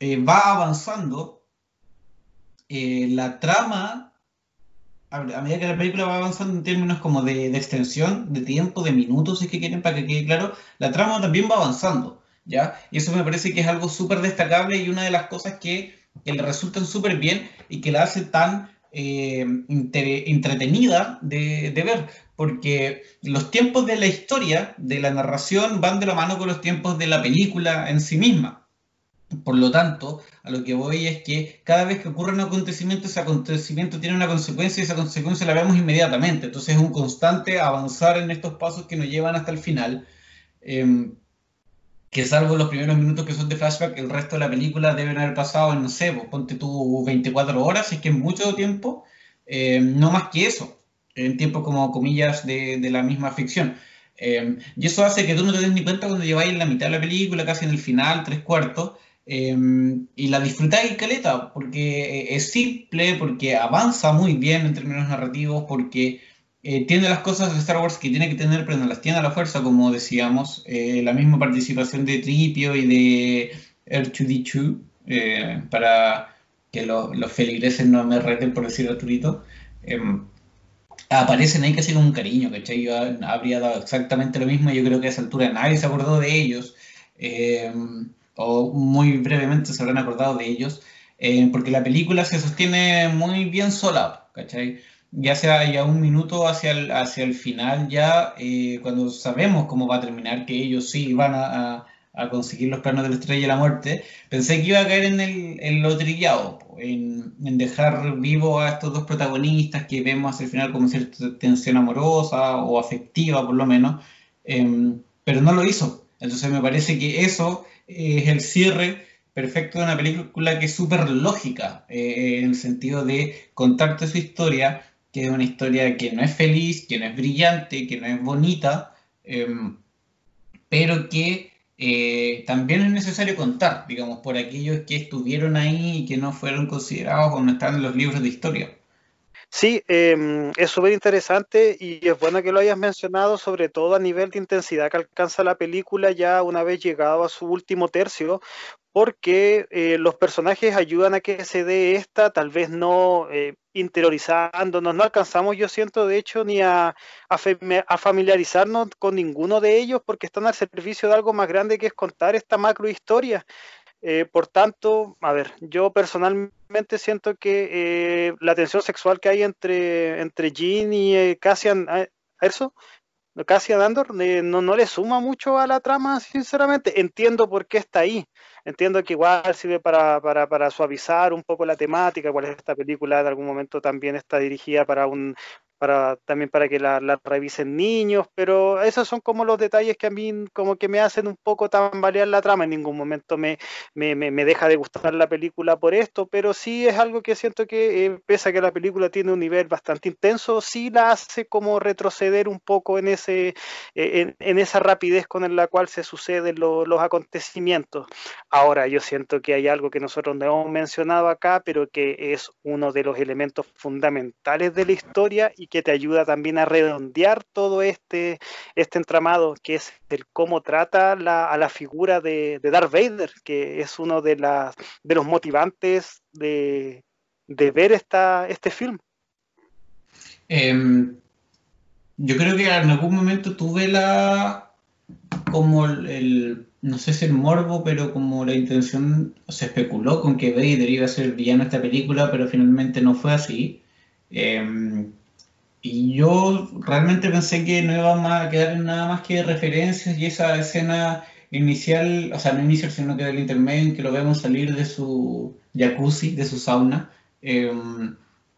eh, va avanzando, eh, la trama, a, medida que la película va avanzando en términos como de, extensión, de tiempo, de minutos, es que quieren, para que quede claro, la trama también va avanzando. ¿ya? Y eso me parece que es algo súper destacable y una de las cosas que, que le resultan súper bien y que la hace tan eh, entretenida de, ver, porque los tiempos de la historia, de la narración, van de la mano con los tiempos de la película en sí misma. Por lo tanto, a lo que voy es que cada vez que ocurre un acontecimiento, ese acontecimiento tiene una consecuencia y esa consecuencia la vemos inmediatamente. Entonces es un constante avanzar en estos pasos que nos llevan hasta el final. Em, que salvo los primeros minutos que son de flashback, el resto de la película deben haber pasado en, no sé, pues, ponte tú 24 horas, es que es mucho tiempo, em, no más que eso, en tiempo como comillas de, de la misma ficción. Em, y eso hace que tú no te des ni cuenta cuando lleváis en la mitad de la película, casi en el final, tres cuartos, Em, y la disfrutáis caleta, porque es simple, porque avanza muy bien en términos narrativos, porque eh, tiene las cosas de Star Wars que tiene que tener, pero no las tiene a la fuerza, como decíamos. Eh, la misma participación de Tripio y de R2D2, eh, para que los feligreses no me reten por decir Arturito. Em, aparecen ahí casi con un cariño, ¿cachai? Yo habría dado exactamente lo mismo, yo creo que a esa altura nadie se acordó de ellos. O muy brevemente se habrán acordado de ellos, eh, porque la película se sostiene muy bien sola, ¿cachai? Ya sea ya un minuto hacia el, hacia el final, ya eh, cuando sabemos cómo va a terminar, que ellos sí van a, a, conseguir los planos de la estrella de la muerte, pensé que iba a caer en, el, en lo trillado, en, en, dejar vivo a estos dos protagonistas que vemos hacia el final como cierta tensión amorosa o afectiva por lo menos, em, pero no lo hizo. Entonces me parece que eso es el cierre perfecto de una película que es súper lógica, eh, en el sentido de contarte su historia, que es una historia que no es feliz, que no es brillante, que no es bonita, em, pero que eh, también es necesario contar, digamos, por aquellos que estuvieron ahí y que no fueron considerados o no están en los libros de historia. Sí, em, es súper interesante y es bueno que lo hayas mencionado, sobre todo a nivel de intensidad que alcanza la película ya una vez llegado a su último tercio, porque eh, los personajes ayudan a que se dé esta, tal vez no eh, interiorizándonos, no alcanzamos, yo siento, de hecho, ni a, a, familiarizarnos con ninguno de ellos, porque están al servicio de algo más grande que es contar esta macro historia. Eh, por tanto, a ver, yo personalmente siento que eh, la tensión sexual que hay entre, entre Jean y eh, Cassian Erso, Cassian Andor, no, no le suma mucho a la trama, sinceramente. Entiendo por qué está ahí. Entiendo que igual sirve para, para, para suavizar un poco la temática, cuál es esta película, en algún momento también está dirigida para un, para también para que la, revisen niños, pero esos son como los detalles que a mí como que me hacen un poco tambalear la trama, en ningún momento me, me, me, deja de gustar la película por esto, pero sí es algo que siento que eh, pese a que la película tiene un nivel bastante intenso, sí la hace como retroceder un poco en, ese, eh, en, esa rapidez con la cual se suceden los acontecimientos. Ahora yo siento que hay algo que nosotros no hemos mencionado acá, pero que es uno de los elementos fundamentales de la historia y que te ayuda también a redondear todo este, este entramado, que es el cómo trata a la figura de, Darth Vader, que es uno de, los motivantes de, ver esta, este film. Em, yo creo que en algún momento tuve la como el, no sé si el morbo, pero como la intención se especuló con que Vader iba a ser villano esta película, pero finalmente no fue así. Em, y yo realmente pensé que no iba a quedar nada más que referencias y esa escena inicial, o sea, no inicial, sino que del intermedio en que lo vemos salir de su jacuzzi, de su sauna, em,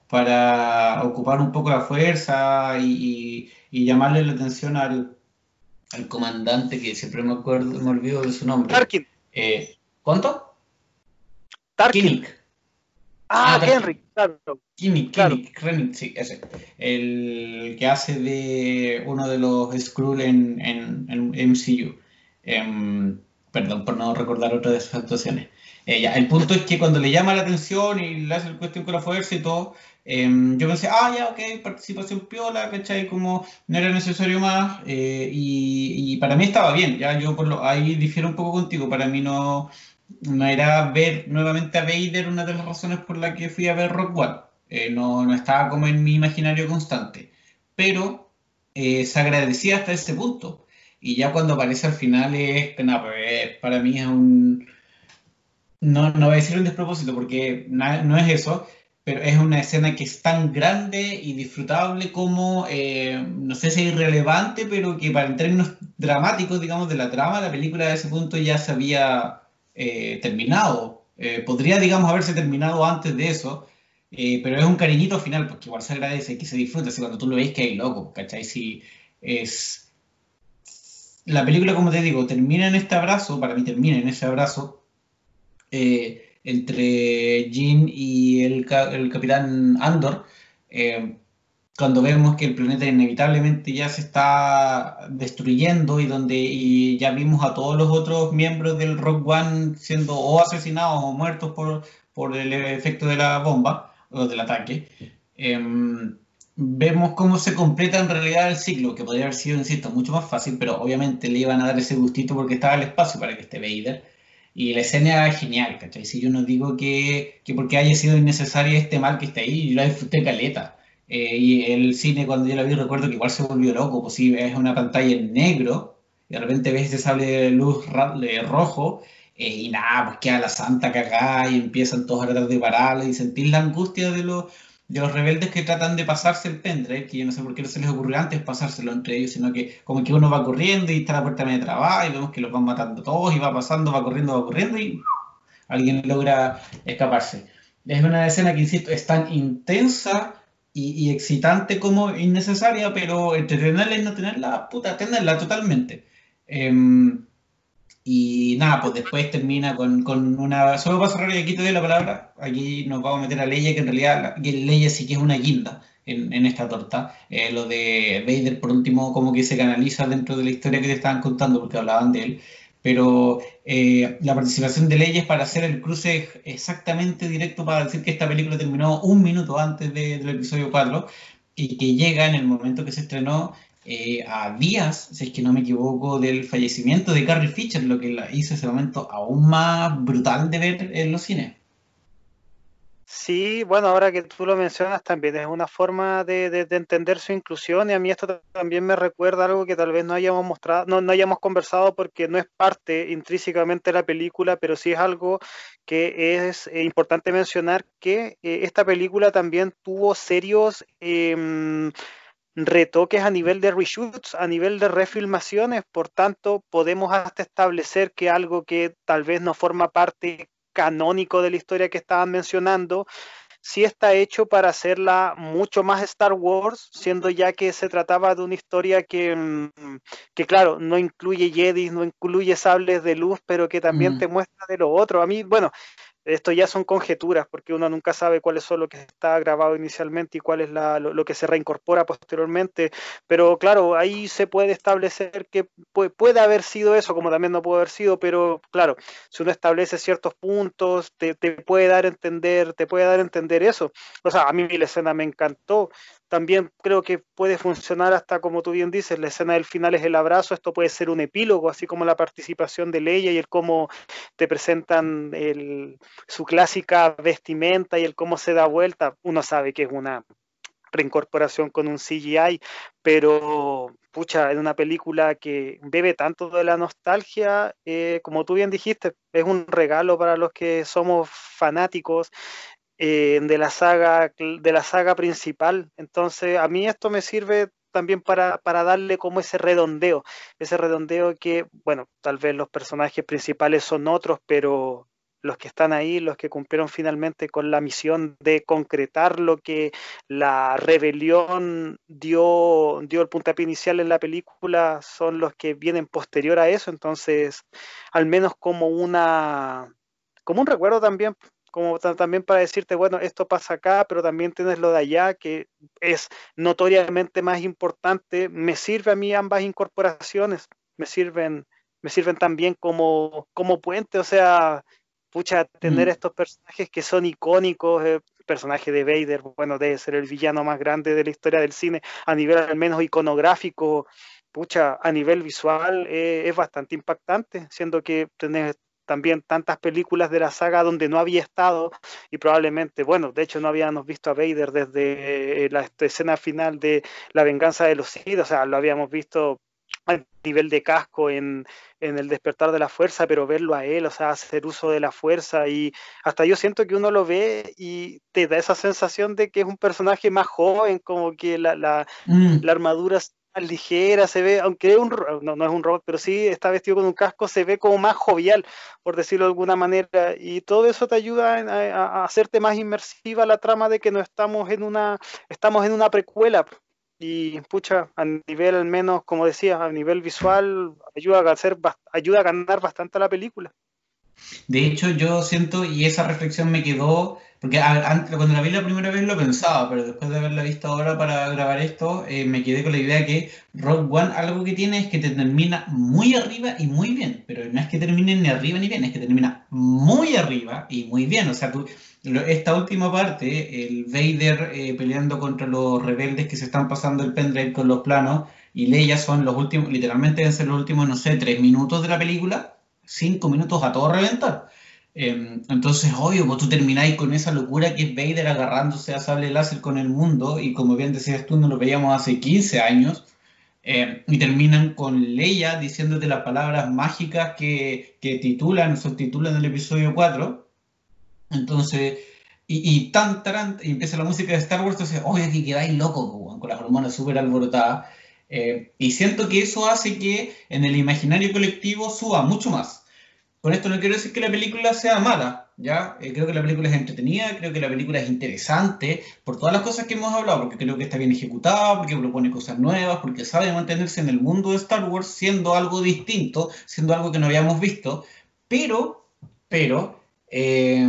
para ocupar un poco la fuerza y, llamarle la atención al, comandante que siempre me acuerdo, me olvido de su nombre. Tarkin. Eh, ¿Cuánto? Tarkin. Ah, ah Henry, claro. Kimi, claro. sí, ese. El que hace de uno de los Skrull en, en, MCU. Em, perdón por no recordar otra de sus actuaciones. Eh, el punto es que cuando le llama la atención y le hace el cuestión con la fuerza y todo, em, yo pensé, ah, ya, ok, participación piola, ¿cachai? Como no era necesario más. Eh, y, y, para mí estaba bien, ya yo por lo, ahí difiero un poco contigo. Para mí no no era ver nuevamente a Vader una de las razones por las que fui a ver Rock One. Eh, no, estaba como en mi imaginario constante. Pero eh, se agradecía hasta ese punto. Y ya cuando aparece al final es, pues, para mí es un... No, no voy a decir un despropósito porque no es eso, pero es una escena que es tan grande y disfrutable como, eh, no sé si es irrelevante, pero que para en términos dramáticos, digamos, de la trama, la película a ese punto ya se había eh, terminado. Eh, podría, digamos, haberse terminado antes de eso, pero es un cariñito final, porque igual se agradece que se disfruta. Si cuando tú lo ves que hay loco, ¿cachai? Si es. La película, como te digo, termina en este abrazo, para mí termina en ese abrazo entre Jean y el, el capitán Andor cuando vemos que el planeta inevitablemente ya se está destruyendo y donde ya vimos a todos los otros miembros del Rock One siendo o asesinados o muertos por, por el efecto de la bomba o del ataque, em, vemos cómo se completa en realidad el ciclo, que podría haber sido, insisto, mucho más fácil, pero obviamente le iban a dar ese gustito porque estaba el espacio para que esté Vader. Y la escena es genial, ¿cachai? Si yo no digo que, que porque haya sido innecesario este mal que está ahí, yo la disfruté caleta. Eh, y el cine, cuando yo la vi, recuerdo que igual se volvió loco. Pues sí, es una pantalla en negro, y de repente ves ese sable de luz rojo, eh, y nada, pues queda la santa cagada y empiezan todos a tratar de pararla y sentir la angustia de los, de los rebeldes que tratan de pasarse el pendrive, que yo no sé por qué no se les ocurrió antes pasárselo entre ellos, sino que como que uno va corriendo y está la puerta medio trabada y vemos que los van matando todos y va pasando, va corriendo, va corriendo y alguien logra escaparse. Es una escena que, insisto, es tan intensa y, excitante como innecesaria, pero entretenerla y no tenerla, puta, tenerla totalmente. Em, y nada, pues después termina con, con, una. Solo para cerrar y aquí te doy la palabra. Aquí nos vamos a meter a Leia, que en realidad Leia sí que es una guinda en, en esta torta. Eh, lo de Vader, por último, como que se canaliza dentro de la historia que te estaban contando, porque hablaban de él pero eh, la participación de Leyes para hacer el cruce exactamente directo para decir que esta película terminó un minuto antes del episodio 4 y que llega en el momento que se estrenó eh, a días, si es que no me equivoco, del fallecimiento de Carrie Fisher, lo que hizo ese momento aún más brutal de ver en los cines. Sí, bueno, ahora que tú lo mencionas también es una forma de, entender su inclusión y a mí esto también me recuerda algo que tal vez no hayamos mostrado, no, hayamos conversado porque no es parte intrínsecamente de la película, pero sí es algo que es eh, importante mencionar que eh, esta película también tuvo serios em, retoques a nivel de reshoots, a nivel de refilmaciones, por tanto podemos hasta establecer que algo que tal vez no forma parte canónico de la historia que estaban mencionando, sí está hecho para hacerla mucho más Star Wars, siendo ya que se trataba de una historia que, mm, que claro, no incluye Jedi, no incluye sables de luz, pero que también mm. te muestra de lo otro. A mí, bueno, esto ya son conjeturas, porque uno nunca sabe cuáles son lo que está grabado inicialmente y cuál es lo, que se reincorpora posteriormente. Pero claro, ahí se puede establecer que puede, haber sido eso, como también no puede haber sido, pero claro, si uno establece ciertos puntos, te, te puede dar a entender, te puede dar a entender eso. O sea, a mí la escena me encantó también creo que puede funcionar hasta como tú bien dices, la escena del final es el abrazo, esto puede ser un epílogo, así como la participación de Leia y el cómo te presentan su clásica vestimenta y el cómo se da vuelta. Uno sabe que es una reincorporación con un CGI, pero pucha, en una película que bebe tanto de la nostalgia, eh, como tú bien dijiste, es un regalo para los que somos fanáticos eh, de la saga de la saga principal. Entonces, a mí esto me sirve también para, para, darle como ese redondeo, ese redondeo que, bueno, tal vez los personajes principales son otros, pero los que están ahí, los que cumplieron finalmente con la misión de concretar lo que la rebelión dio, dio el puntapié inicial en la película, son los que vienen posterior a eso, entonces, al menos como una, como un recuerdo también como también para decirte, bueno, esto pasa acá, pero también tienes lo de allá, que es notoriamente más importante. Me sirve a mí ambas incorporaciones, me sirven, me sirven también como, como puente, o sea, pucha, tener mm. estos personajes que son icónicos, el personaje de Vader, bueno, debe ser el villano más grande de la historia del cine, a nivel al menos iconográfico, pucha, a nivel visual eh, es bastante impactante, siendo que tenés también tantas películas de la saga donde no había estado y probablemente, bueno, de hecho no habíamos visto a Vader desde eh, la escena final de La venganza de los Sith, o sea, lo habíamos visto a nivel de casco en, en, el despertar de la fuerza, pero verlo a él, o sea, hacer uso de la fuerza y hasta yo siento que uno lo ve y te da esa sensación de que es un personaje más joven, como que la, la, mm. la armadura más ligera, se ve, aunque un, no, es un robot, pero sí está vestido con un casco, se ve como más jovial, por decirlo de alguna manera, y todo eso te ayuda a, a hacerte más inmersiva la trama de que no estamos en una, estamos en una precuela. Y pucha, a nivel al menos, como decía, a nivel visual, ayuda a, hacer, ayuda a ganar bastante la película. De hecho, yo siento, y esa reflexión me quedó, porque antes, cuando la vi la primera vez lo pensaba, pero después de haberla visto ahora para grabar esto, eh, me quedé con la idea que Rogue One algo que tiene es que te termina muy arriba y muy bien, pero no es que termine ni arriba ni bien, es que termina muy arriba y muy bien. O sea, tú, esta última parte, el Vader eh, peleando contra los rebeldes que se están pasando el pendrive con los planos, y Leia son los últimos, literalmente deben ser los últimos, no sé, tres minutos de la película cinco minutos a todo reventar. Em, entonces, obvio, pues tú termináis con esa locura que es Vader agarrándose a sable láser con el mundo, y como bien decías tú, no lo veíamos hace 15 años, em, y terminan con Leia diciéndote las palabras mágicas que, que titulan, subtitulan el episodio 4. Entonces, y, tan, tan, y empieza la música de Star Wars, entonces, obvio que quedáis locos, pues, con las hormonas súper alborotadas. Eh, y siento que eso hace que en el imaginario colectivo suba mucho más. Con esto no quiero decir que la película sea mala, ¿ya? Eh, creo que la película es entretenida, creo que la película es interesante por todas las cosas que hemos hablado, porque creo que está bien ejecutada, porque propone cosas nuevas, porque sabe mantenerse en el mundo de Star Wars siendo algo distinto, siendo algo que no habíamos visto, pero, pero, eh,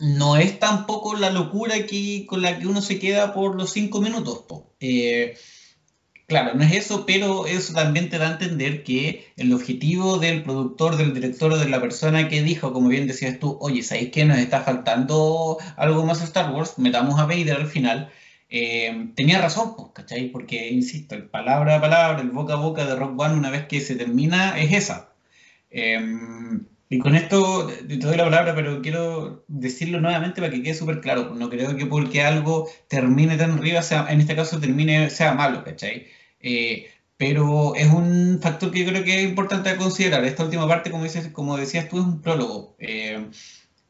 no es tampoco la locura con la que uno se queda por los cinco minutos. Eh, Claro, no es eso, pero eso también te da a entender que el objetivo del productor, del director de la persona que dijo, como bien decías tú, oye, ¿sabéis que nos está faltando algo más Star Wars? Metamos a Vader al final. Eh, tenía razón, pues, ¿cachai? Porque, insisto, el palabra a palabra, el boca a boca de Rock One, una vez que se termina, es esa. Em, y con esto te doy la palabra, pero quiero decirlo nuevamente para que quede súper claro. No creo que porque algo termine tan arriba, sea, en este caso termine, sea malo, ¿cachai? Eh, pero es un factor que yo creo que es importante considerar. Esta última parte, como, dices, como decías tú, es un prólogo, eh,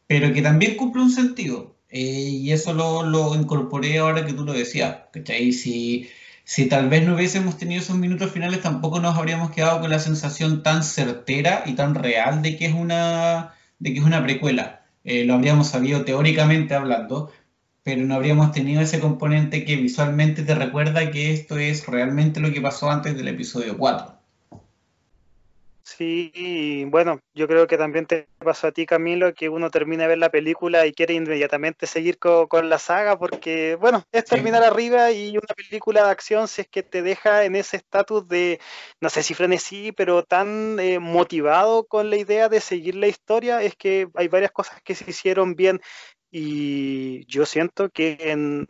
pero que también cumple un sentido. Eh, y eso lo, lo, incorporé ahora que tú lo decías. ¿cachai? Si, si tal vez no hubiésemos tenido esos minutos finales, tampoco nos habríamos quedado con la sensación tan certera y tan real de que es una, de que es una precuela. lo habríamos sabido teóricamente hablando, pero no habríamos tenido ese componente que visualmente te recuerda que esto es realmente lo que pasó antes del episodio 4. Sí, bueno, yo creo que también te pasó a ti, Camilo, que uno termina de ver la película y quiere inmediatamente seguir con, la saga, porque, bueno, es terminar arriba y una película de acción, si es que te deja en ese estatus de, no sé si frenesí, pero tan eh, motivado con la idea de seguir la historia, es que hay varias cosas que se hicieron bien y yo siento que en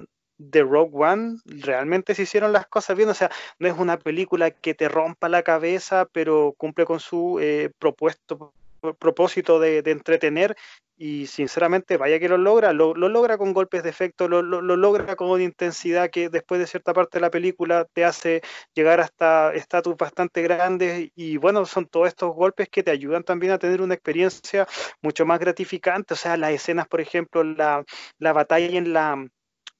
The Rogue One realmente se hicieron las cosas bien. O sea, no es una película que te rompa la cabeza, pero cumple con su eh, propuesto propósito de, entretener y sinceramente vaya que lo logra, lo, logra con golpes de efecto, lo, logra con una intensidad que después de cierta parte de la película te hace llegar hasta estatus bastante grandes y bueno, son todos estos golpes que te ayudan también a tener una experiencia mucho más gratificante, o sea, las escenas, por ejemplo, la, la batalla en la,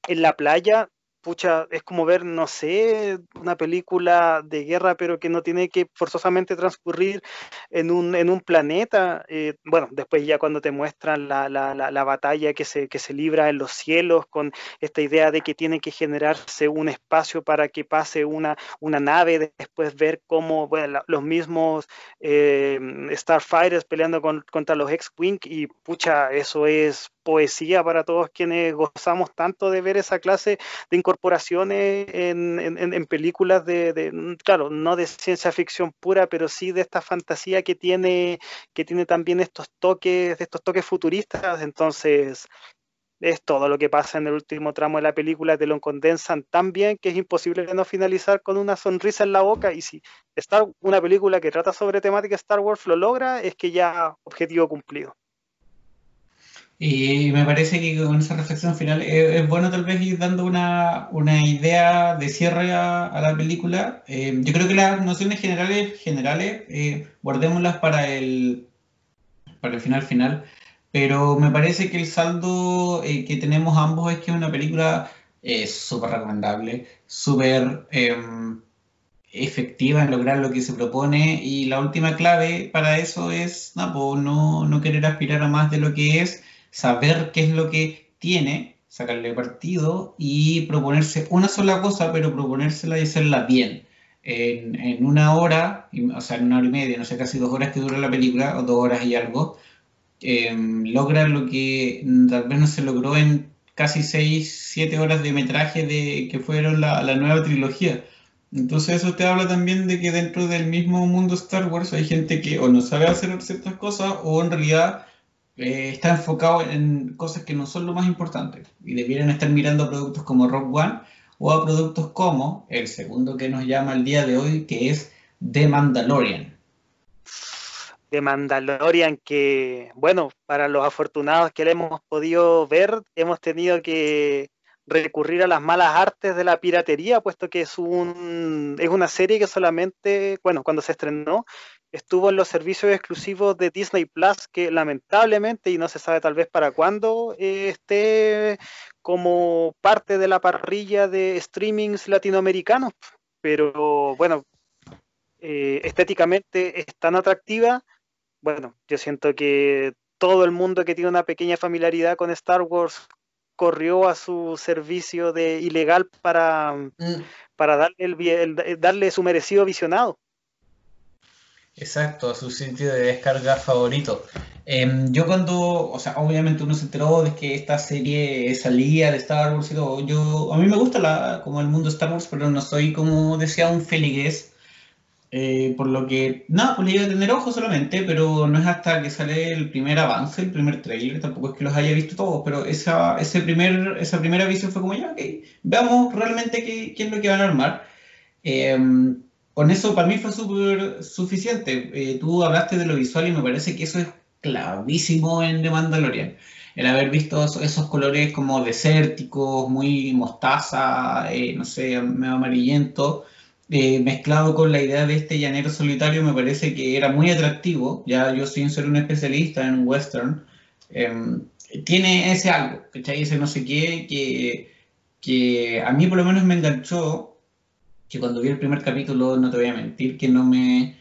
en la playa pucha, es como ver, no sé, una película de guerra, pero que no tiene que forzosamente transcurrir en un, en un planeta. Eh, bueno, después ya cuando te muestran la, la, la, batalla que se, que se libra en los cielos, con esta idea de que tiene que generarse un espacio para que pase una, una nave, después ver cómo bueno, los mismos eh, Starfighters peleando contra los X-Wing, y pucha, eso es poesía para todos quienes gozamos tanto de ver esa clase de incorporaciones en, películas de, claro, no de ciencia ficción pura, pero sí de esta fantasía que tiene, que tiene también estos toques, estos toques futuristas. Entonces, es todo lo que pasa en el último tramo de la película, te lo condensan tan bien que es imposible no finalizar con una sonrisa en la boca. Y si está una película que trata sobre temática Star Wars lo logra, es que ya objetivo cumplido. Y me parece que con esa reflexión final es, bueno tal vez ir dando una, idea de cierre a, la película. Eh, yo creo que las nociones generales, generales eh, guardémoslas para el, para el final final, pero me parece que el saldo eh, que tenemos ambos es que es una película súper recomendable, súper em, efectiva en lograr lo que se propone. Y la última clave para eso es no, no, no querer aspirar a más de lo que es, saber qué es lo que tiene, sacarle partido y proponerse una sola cosa, pero proponérsela y hacerla bien. En, en, una hora, o sea, en una hora y media, no sé, casi dos horas que dura la película, o dos horas y algo, eh, logra lo que tal vez no se logró en casi seis, siete horas de metraje de que fueron la, la nueva trilogía. Entonces eso te habla también de que dentro del mismo mundo Star Wars hay gente que o no sabe hacer ciertas cosas o en realidad eh, está enfocado en cosas que no son lo más importante y debieran estar mirando a productos como Rock One o a productos como el segundo que nos llama el día de hoy que es The Mandalorian. The Mandalorian que, bueno, para los afortunados que le hemos podido ver, hemos tenido que recurrir a las malas artes de la piratería, puesto que es, un, es una serie que solamente, bueno, cuando se estrenó, estuvo en los servicios exclusivos de Disney Plus, que lamentablemente, y no se sabe tal vez para cuándo, eh, esté como parte de la parrilla de streamings latinoamericanos. Pero bueno, eh, estéticamente es tan atractiva. Bueno, yo siento que todo el mundo que tiene una pequeña familiaridad con Star Wars corrió a su servicio de ilegal para, mm. para darle, el, darle su merecido visionado. Exacto, a su sitio de descarga favorito. Em, yo cuando, o sea, obviamente uno se enteró de que esta serie salía de Star Wars y todo, yo, a mí me gusta la, como el mundo Star Wars, pero no soy como decía un feligués eh, por lo que, nada, pues le iba a tener ojo solamente, pero no es hasta que sale el primer avance, el primer trailer, tampoco es que los haya visto todos, pero esa, ese primer, esa primera visión fue como ya, ok, veamos realmente qué, qué es lo que van a armar. Em, con eso para mí fue súper suficiente. Eh, tú hablaste de lo visual y me parece que eso es clavísimo en The Mandalorian. El haber visto esos, colores como desérticos, muy mostaza, eh, no sé, medio amarillento eh, mezclado con la idea de este llanero solitario, me parece que era muy atractivo. Ya yo sin ser un especialista en western, em, tiene ese algo, ¿cachai? Ese no sé qué, que, que a mí por lo menos me enganchó, que cuando vi el primer capítulo, no te voy a mentir, que no me,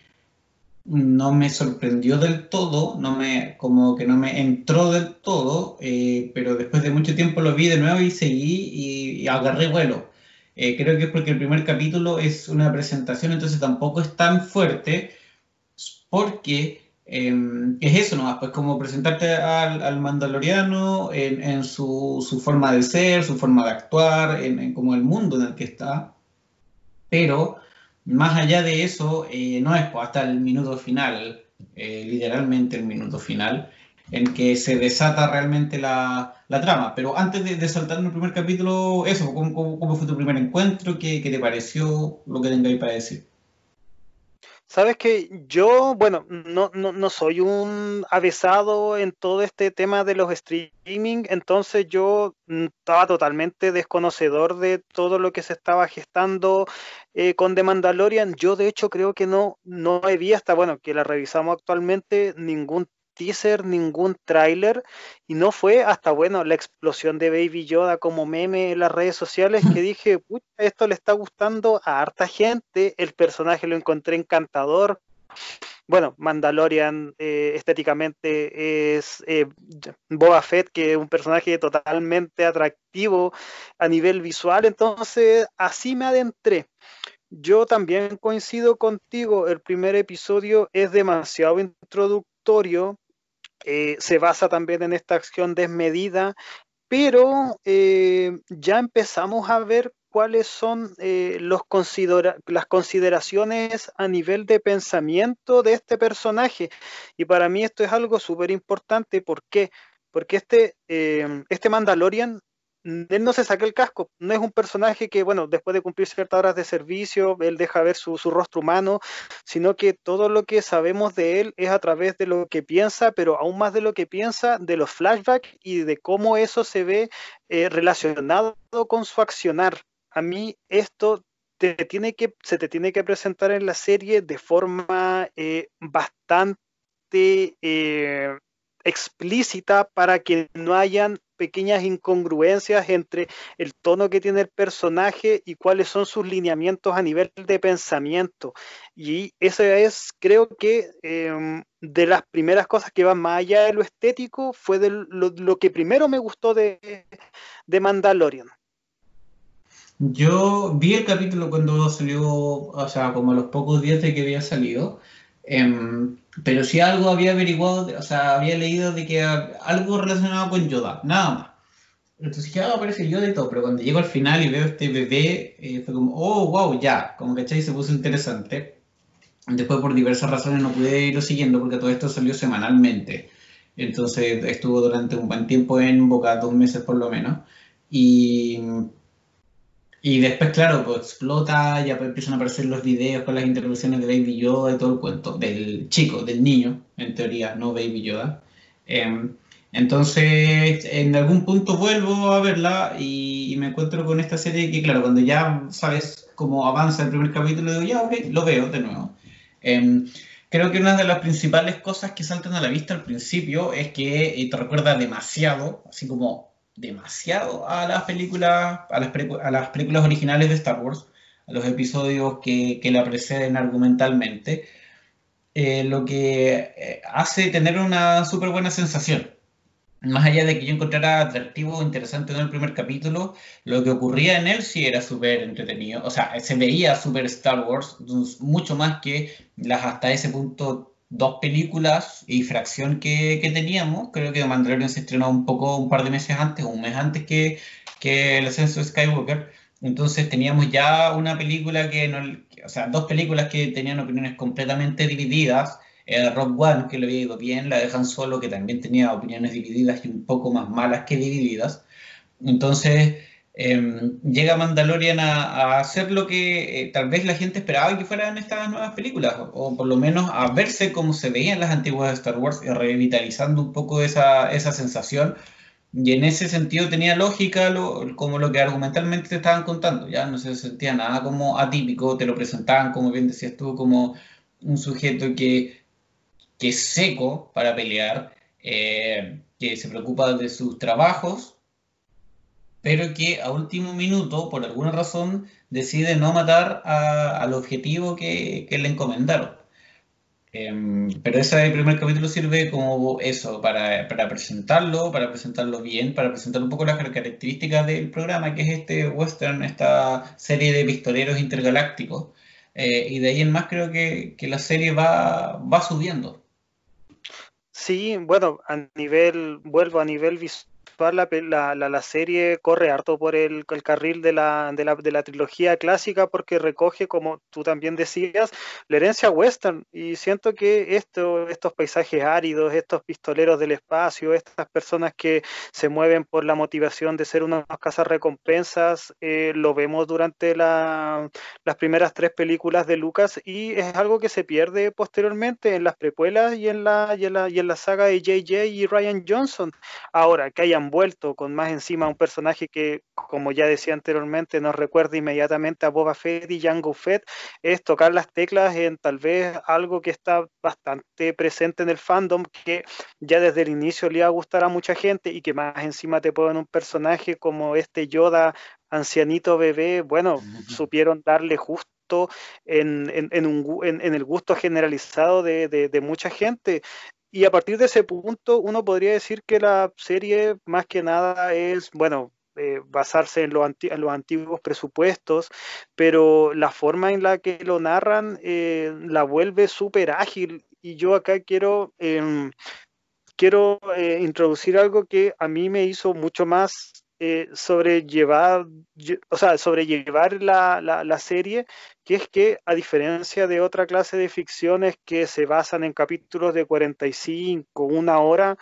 no me sorprendió del todo, no me, como que no me entró del todo, eh, pero después de mucho tiempo lo vi de nuevo y seguí y agarré vuelo. Eh, creo que es porque el primer capítulo es una presentación, entonces tampoco es tan fuerte, porque em, es eso nomás, pues como presentarte al, mandaloriano en, su, forma de ser, su forma de actuar, en, como el mundo en el que está, pero más allá de eso, eh, no es hasta el minuto final, eh, literalmente el minuto final, en que se desata realmente la, trama. Pero antes de, de, saltar en el primer capítulo, eso, ¿cómo, fue tu primer encuentro? ¿Qué, te pareció lo que tengáis para decir? Sabes que yo, bueno, no, no, soy un avesado en todo este tema de los streaming, entonces yo mm, estaba totalmente desconocedor de todo lo que se estaba gestando eh, con The Mandalorian. Yo de hecho creo que no, no vi hasta, bueno, que la revisamos actualmente, ningún teaser, ningún tráiler, y no fue hasta, bueno, la explosión de Baby Yoda como meme en las redes sociales que dije, esto le está gustando a harta gente, el personaje lo encontré encantador. Bueno, Mandalorian eh, estéticamente es eh, Boba Fett, que es un personaje totalmente atractivo a nivel visual, entonces así me adentré. Yo también coincido contigo, el primer episodio es demasiado introductorio, eh, se basa también en esta acción desmedida, pero eh, ya empezamos a ver cuáles son eh, las consideraciones a nivel de pensamiento de este personaje. Y para mí esto es algo súper importante. ¿Por qué? Porque este, este Mandalorian él no se saca el casco, no es un personaje que, bueno, después de cumplir ciertas horas de servicio, él deja ver su, rostro humano, sino que todo lo que sabemos de él es a través de lo que piensa, pero aún más de lo que piensa, de los flashbacks y de cómo eso se ve eh, relacionado con su accionar. A mí esto se te tiene que presentar en la serie de forma eh, bastante eh, explícita para que no hayan pequeñas incongruencias entre el tono que tiene el personaje y cuáles son sus lineamientos a nivel de pensamiento. Y eso es, creo que, em, de las primeras cosas que van más allá de lo estético, fue de lo, que primero me gustó de, de Mandalorian. Yo vi el capítulo cuando salió, o sea, como a los pocos días de que había salido, em, pero si algo había averiguado, o sea, había leído de que algo relacionado con Yoda, nada más. Entonces dije, ah, aparece Yoda y todo, pero cuando llego al final y veo este bebé, eh, fue como, oh, wow, ya, como que se puso interesante. Después por diversas razones no pude irlo siguiendo porque todo esto salió semanalmente. Entonces estuvo durante un buen tiempo en boca, dos meses por lo menos. Y y después, claro, pues explota, ya empiezan a aparecer los videos con las intervenciones de Baby Yoda y todo el cuento, del chico, del niño, en teoría, no Baby Yoda. Em, entonces, en algún punto vuelvo a verla y, me encuentro con esta serie que, claro, cuando ya sabes cómo avanza el primer capítulo, digo, ya, ok, lo veo de nuevo. Em, creo que una de las principales cosas que saltan a la vista al principio es que eh, te recuerda demasiado, así como demasiado a las películas, a las, a las películas originales de Star Wars, a los episodios que, que la preceden argumentalmente, eh, lo que eh, hace tener una súper buena sensación. Más allá de que yo encontrara atractivo interesante en el primer capítulo, lo que ocurría en él sí era súper entretenido. O sea, se veía súper Star Wars, mucho más que las hasta ese punto dos películas y fracción que, que, teníamos. Creo que Mandalorian se estrenó un poco, un par de meses antes, un mes antes que, que El ascenso de Skywalker. Entonces teníamos ya una película que, no, o sea, dos películas que tenían opiniones completamente divididas. El Rock One, que le había ido bien, la dejan solo, que también tenía opiniones divididas y un poco más malas que divididas. Entonces, Em, llega Mandalorian a, hacer lo que eh, tal vez la gente esperaba que fueran estas nuevas películas, o, por lo menos a verse como se veían las antiguas de Star Wars, y revitalizando un poco esa, esa sensación. Y en ese sentido tenía lógica como lo que argumentalmente te estaban contando, ya no se sentía nada como atípico, te lo presentaban, como bien decías tú, como un sujeto que, que es seco para pelear, eh, que se preocupa de sus trabajos, pero que a último minuto, por alguna razón, decide no matar al objetivo que, le encomendaron. Em, pero ese primer capítulo sirve como eso, para, presentarlo, para presentarlo bien, para presentar un poco las características del programa, que es este western, esta serie de pistoleros intergalácticos. Eh, y de ahí en más creo que, la serie va, va subiendo. Sí, bueno, a nivel, vuelvo a nivel visual la, la, serie corre harto por el, carril de la, de, la, trilogía clásica porque recoge, como tú también decías, la herencia western. Y siento que esto, estos paisajes áridos, estos pistoleros del espacio, estas personas que se mueven por la motivación de ser unas casas recompensas, eh, lo vemos durante las primeras tres películas de Lucas y es algo que se pierde posteriormente en las precuelas y en la, y en la, y en la saga de JJ y Ryan Johnson. Ahora, que hayan vuelto con más encima un personaje que, como ya decía anteriormente, nos recuerda inmediatamente a Boba Fett y Jango Fett, es tocar las teclas en tal vez algo que está bastante presente en el fandom, que ya desde el inicio le iba a gustar a mucha gente y que más encima te ponen un personaje como este Yoda ancianito bebé, bueno, supieron darle justo en, el gusto generalizado de, mucha gente. Y a partir de ese punto, uno podría decir que la serie más que nada es, bueno, eh, basarse en, en, los antiguos presupuestos, pero la forma en la que lo narran eh, la vuelve súper ágil. Y yo acá quiero, em, quiero eh, introducir algo que a mí me hizo mucho más eh, sobrellevar, o sea, sobrellevar la, la, serie, que es que a diferencia de otra clase de ficciones que se basan en capítulos de 45, una hora,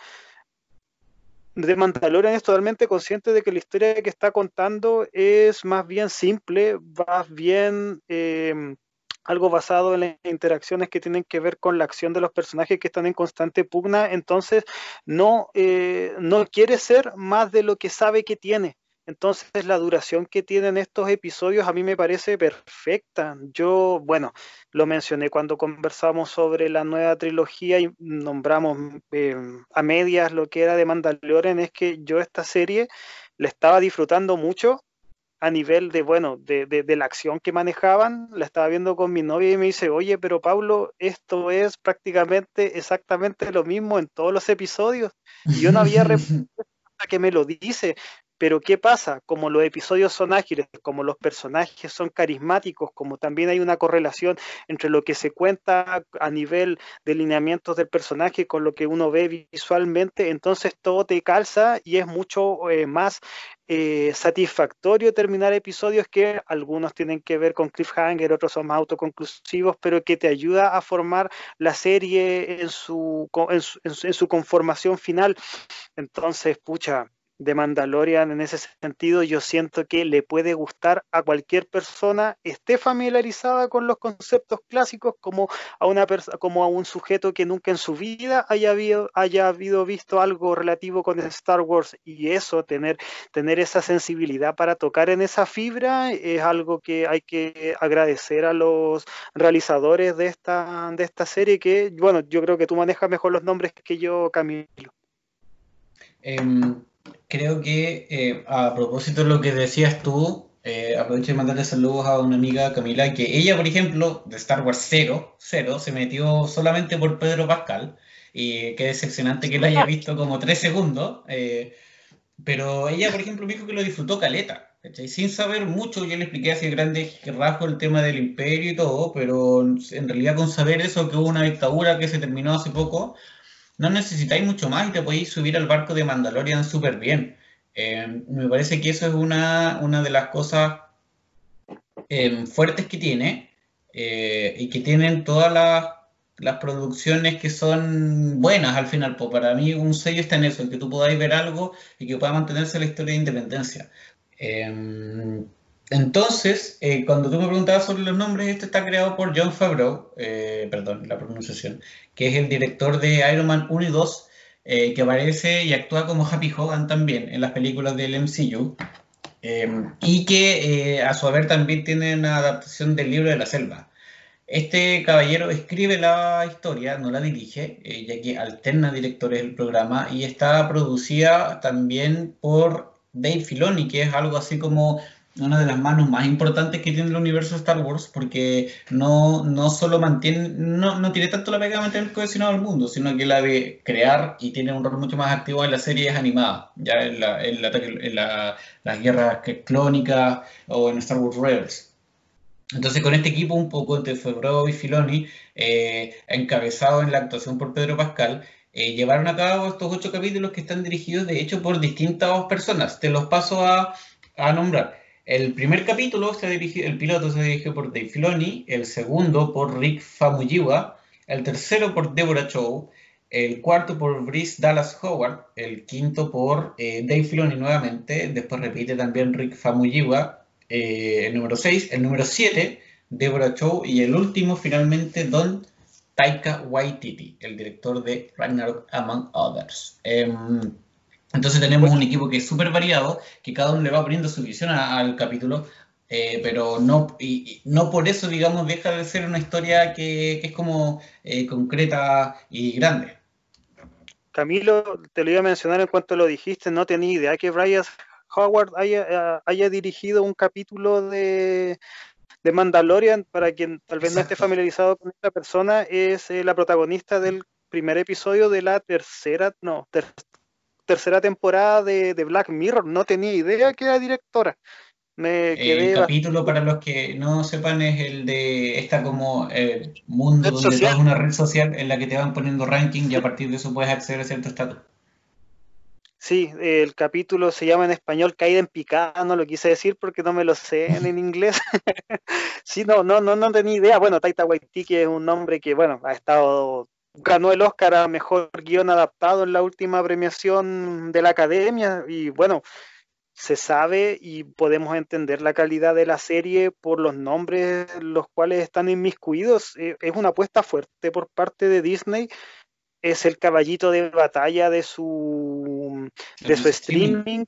de Mandalorian es totalmente consciente de que la historia que está contando es más bien simple, más bien eh, algo basado en las interacciones que tienen que ver con la acción de los personajes que están en constante pugna, entonces no, eh, no quiere ser más de lo que sabe que tiene. Entonces la duración que tienen estos episodios a mí me parece perfecta. Yo, bueno, lo mencioné cuando conversamos sobre la nueva trilogía y nombramos eh, a medias lo que era de Mandalorian, es que yo esta serie la estaba disfrutando mucho a nivel de, bueno, de, de, la acción que manejaban, la estaba viendo con mi novia y me dice, oye, pero Pablo, esto es prácticamente exactamente lo mismo en todos los episodios. Y yo no había que me lo dice, pero ¿qué pasa? Como los episodios son ágiles, como los personajes son carismáticos, como también hay una correlación entre lo que se cuenta a nivel de lineamientos del personaje con lo que uno ve visualmente, entonces todo te calza y es mucho eh, más eh, satisfactorio terminar episodios que algunos tienen que ver con cliffhanger, otros son más autoconclusivos, pero que te ayuda a formar la serie en su, en su conformación final. Entonces, pucha, de Mandalorian en ese sentido, yo siento que le puede gustar a cualquier persona, esté familiarizada con los conceptos clásicos, como a una como a un sujeto que nunca en su vida haya habido, haya habido visto algo relativo con Star Wars y eso, tener, tener esa sensibilidad para tocar en esa fibra es algo que hay que agradecer a los realizadores de esta, de esta serie que, bueno, yo creo que tú manejas mejor los nombres que yo, Camilo. Em, creo que eh, a propósito de lo que decías tú, eh, aprovecho de mandarle saludos a una amiga Camila, que ella, por ejemplo, de Star Wars 0, 0 se metió solamente por Pedro Pascal, y qué decepcionante que lo haya visto como tres segundos, eh, pero ella, por ejemplo, me dijo que lo disfrutó caleta. Sin saber mucho, yo le expliqué así grandes rasgos el tema del imperio y todo, pero en realidad con saber eso, que hubo una dictadura que se terminó hace poco, no necesitáis mucho más y te podéis subir al barco de Mandalorian súper bien. Eh, me parece que eso es una, una de las cosas eh, fuertes que tiene eh, y que tienen todas las, producciones que son buenas al final. Pues para mí un sello está en eso, en que tú podáis ver algo y que pueda mantenerse la historia de independencia. Entonces, eh, cuando tú me preguntabas sobre los nombres, esto está creado por John Favreau, eh, perdón, la pronunciación, que es el director de Iron Man 1 y 2, eh, que aparece y actúa como Happy Hogan también en las películas del MCU, y que a su haber también tiene una adaptación del libro de la selva. Este caballero escribe la historia, no la dirige, ya que alterna directores del programa, y está producida también por Dave Filoni, que es algo así como una de las manos más importantes que tiene el universo de Star Wars, porque no, no solo mantiene, no, no tiene tanto la pega de mantener cohesionado el mundo, sino que la de crear y tiene un rol mucho más activo en las series animadas, ya en, la, en, la, en la, las guerras clónicas o en Star Wars Rebels. Entonces, con este equipo, un poco entre Febrero y Filoni, eh, encabezado en la actuación por Pedro Pascal, eh, llevaron a cabo estos ocho capítulos que están dirigidos, de hecho, por distintas personas. Te los paso a, a nombrar. El primer capítulo, se dirigió, el piloto se dirigió por Dave Filoni, el segundo por Rick Famuyiwa, el tercero por Deborah Chow, el cuarto por Brice Dallas Howard, el quinto por eh, Dave Filoni nuevamente, después repite también Rick Famuyiwa, eh, el número 6, el número 7, Deborah Chow, y el último finalmente Don Taika Waititi, el director de Ragnarok Among Others. Em, entonces tenemos un equipo que es súper variado, que cada uno le va poniendo su visión al capítulo, eh, pero no, y, no por eso, digamos, deja de ser una historia que, es como eh, concreta y grande. Camilo, te lo iba a mencionar en cuanto lo dijiste, no tenía idea que Brian Howard haya, haya dirigido un capítulo de, de, Mandalorian, para quien tal vez no esté familiarizado con esta persona, es eh, la protagonista del primer episodio de la tercera, no, tercera temporada de, Black Mirror. No tenía idea que era directora. Me el capítulo, para los que no sepan, es el de esta como eh, mundo donde es una red social en la que te van poniendo ranking y a partir de eso puedes acceder a cierto estatus. Sí, el capítulo se llama en español Caída en picada, no lo quise decir porque no me lo sé en, inglés. sí, no, no, no, no tenía idea. Bueno, Taita Waititi es un nombre que, bueno, ha estado ganó el Oscar a Mejor Guión Adaptado en la última premiación de la Academia y bueno, se sabe y podemos entender la calidad de la serie por los nombres los cuales están inmiscuidos. Eh, es una apuesta fuerte por parte de Disney. Es el caballito de batalla de su, de su streaming.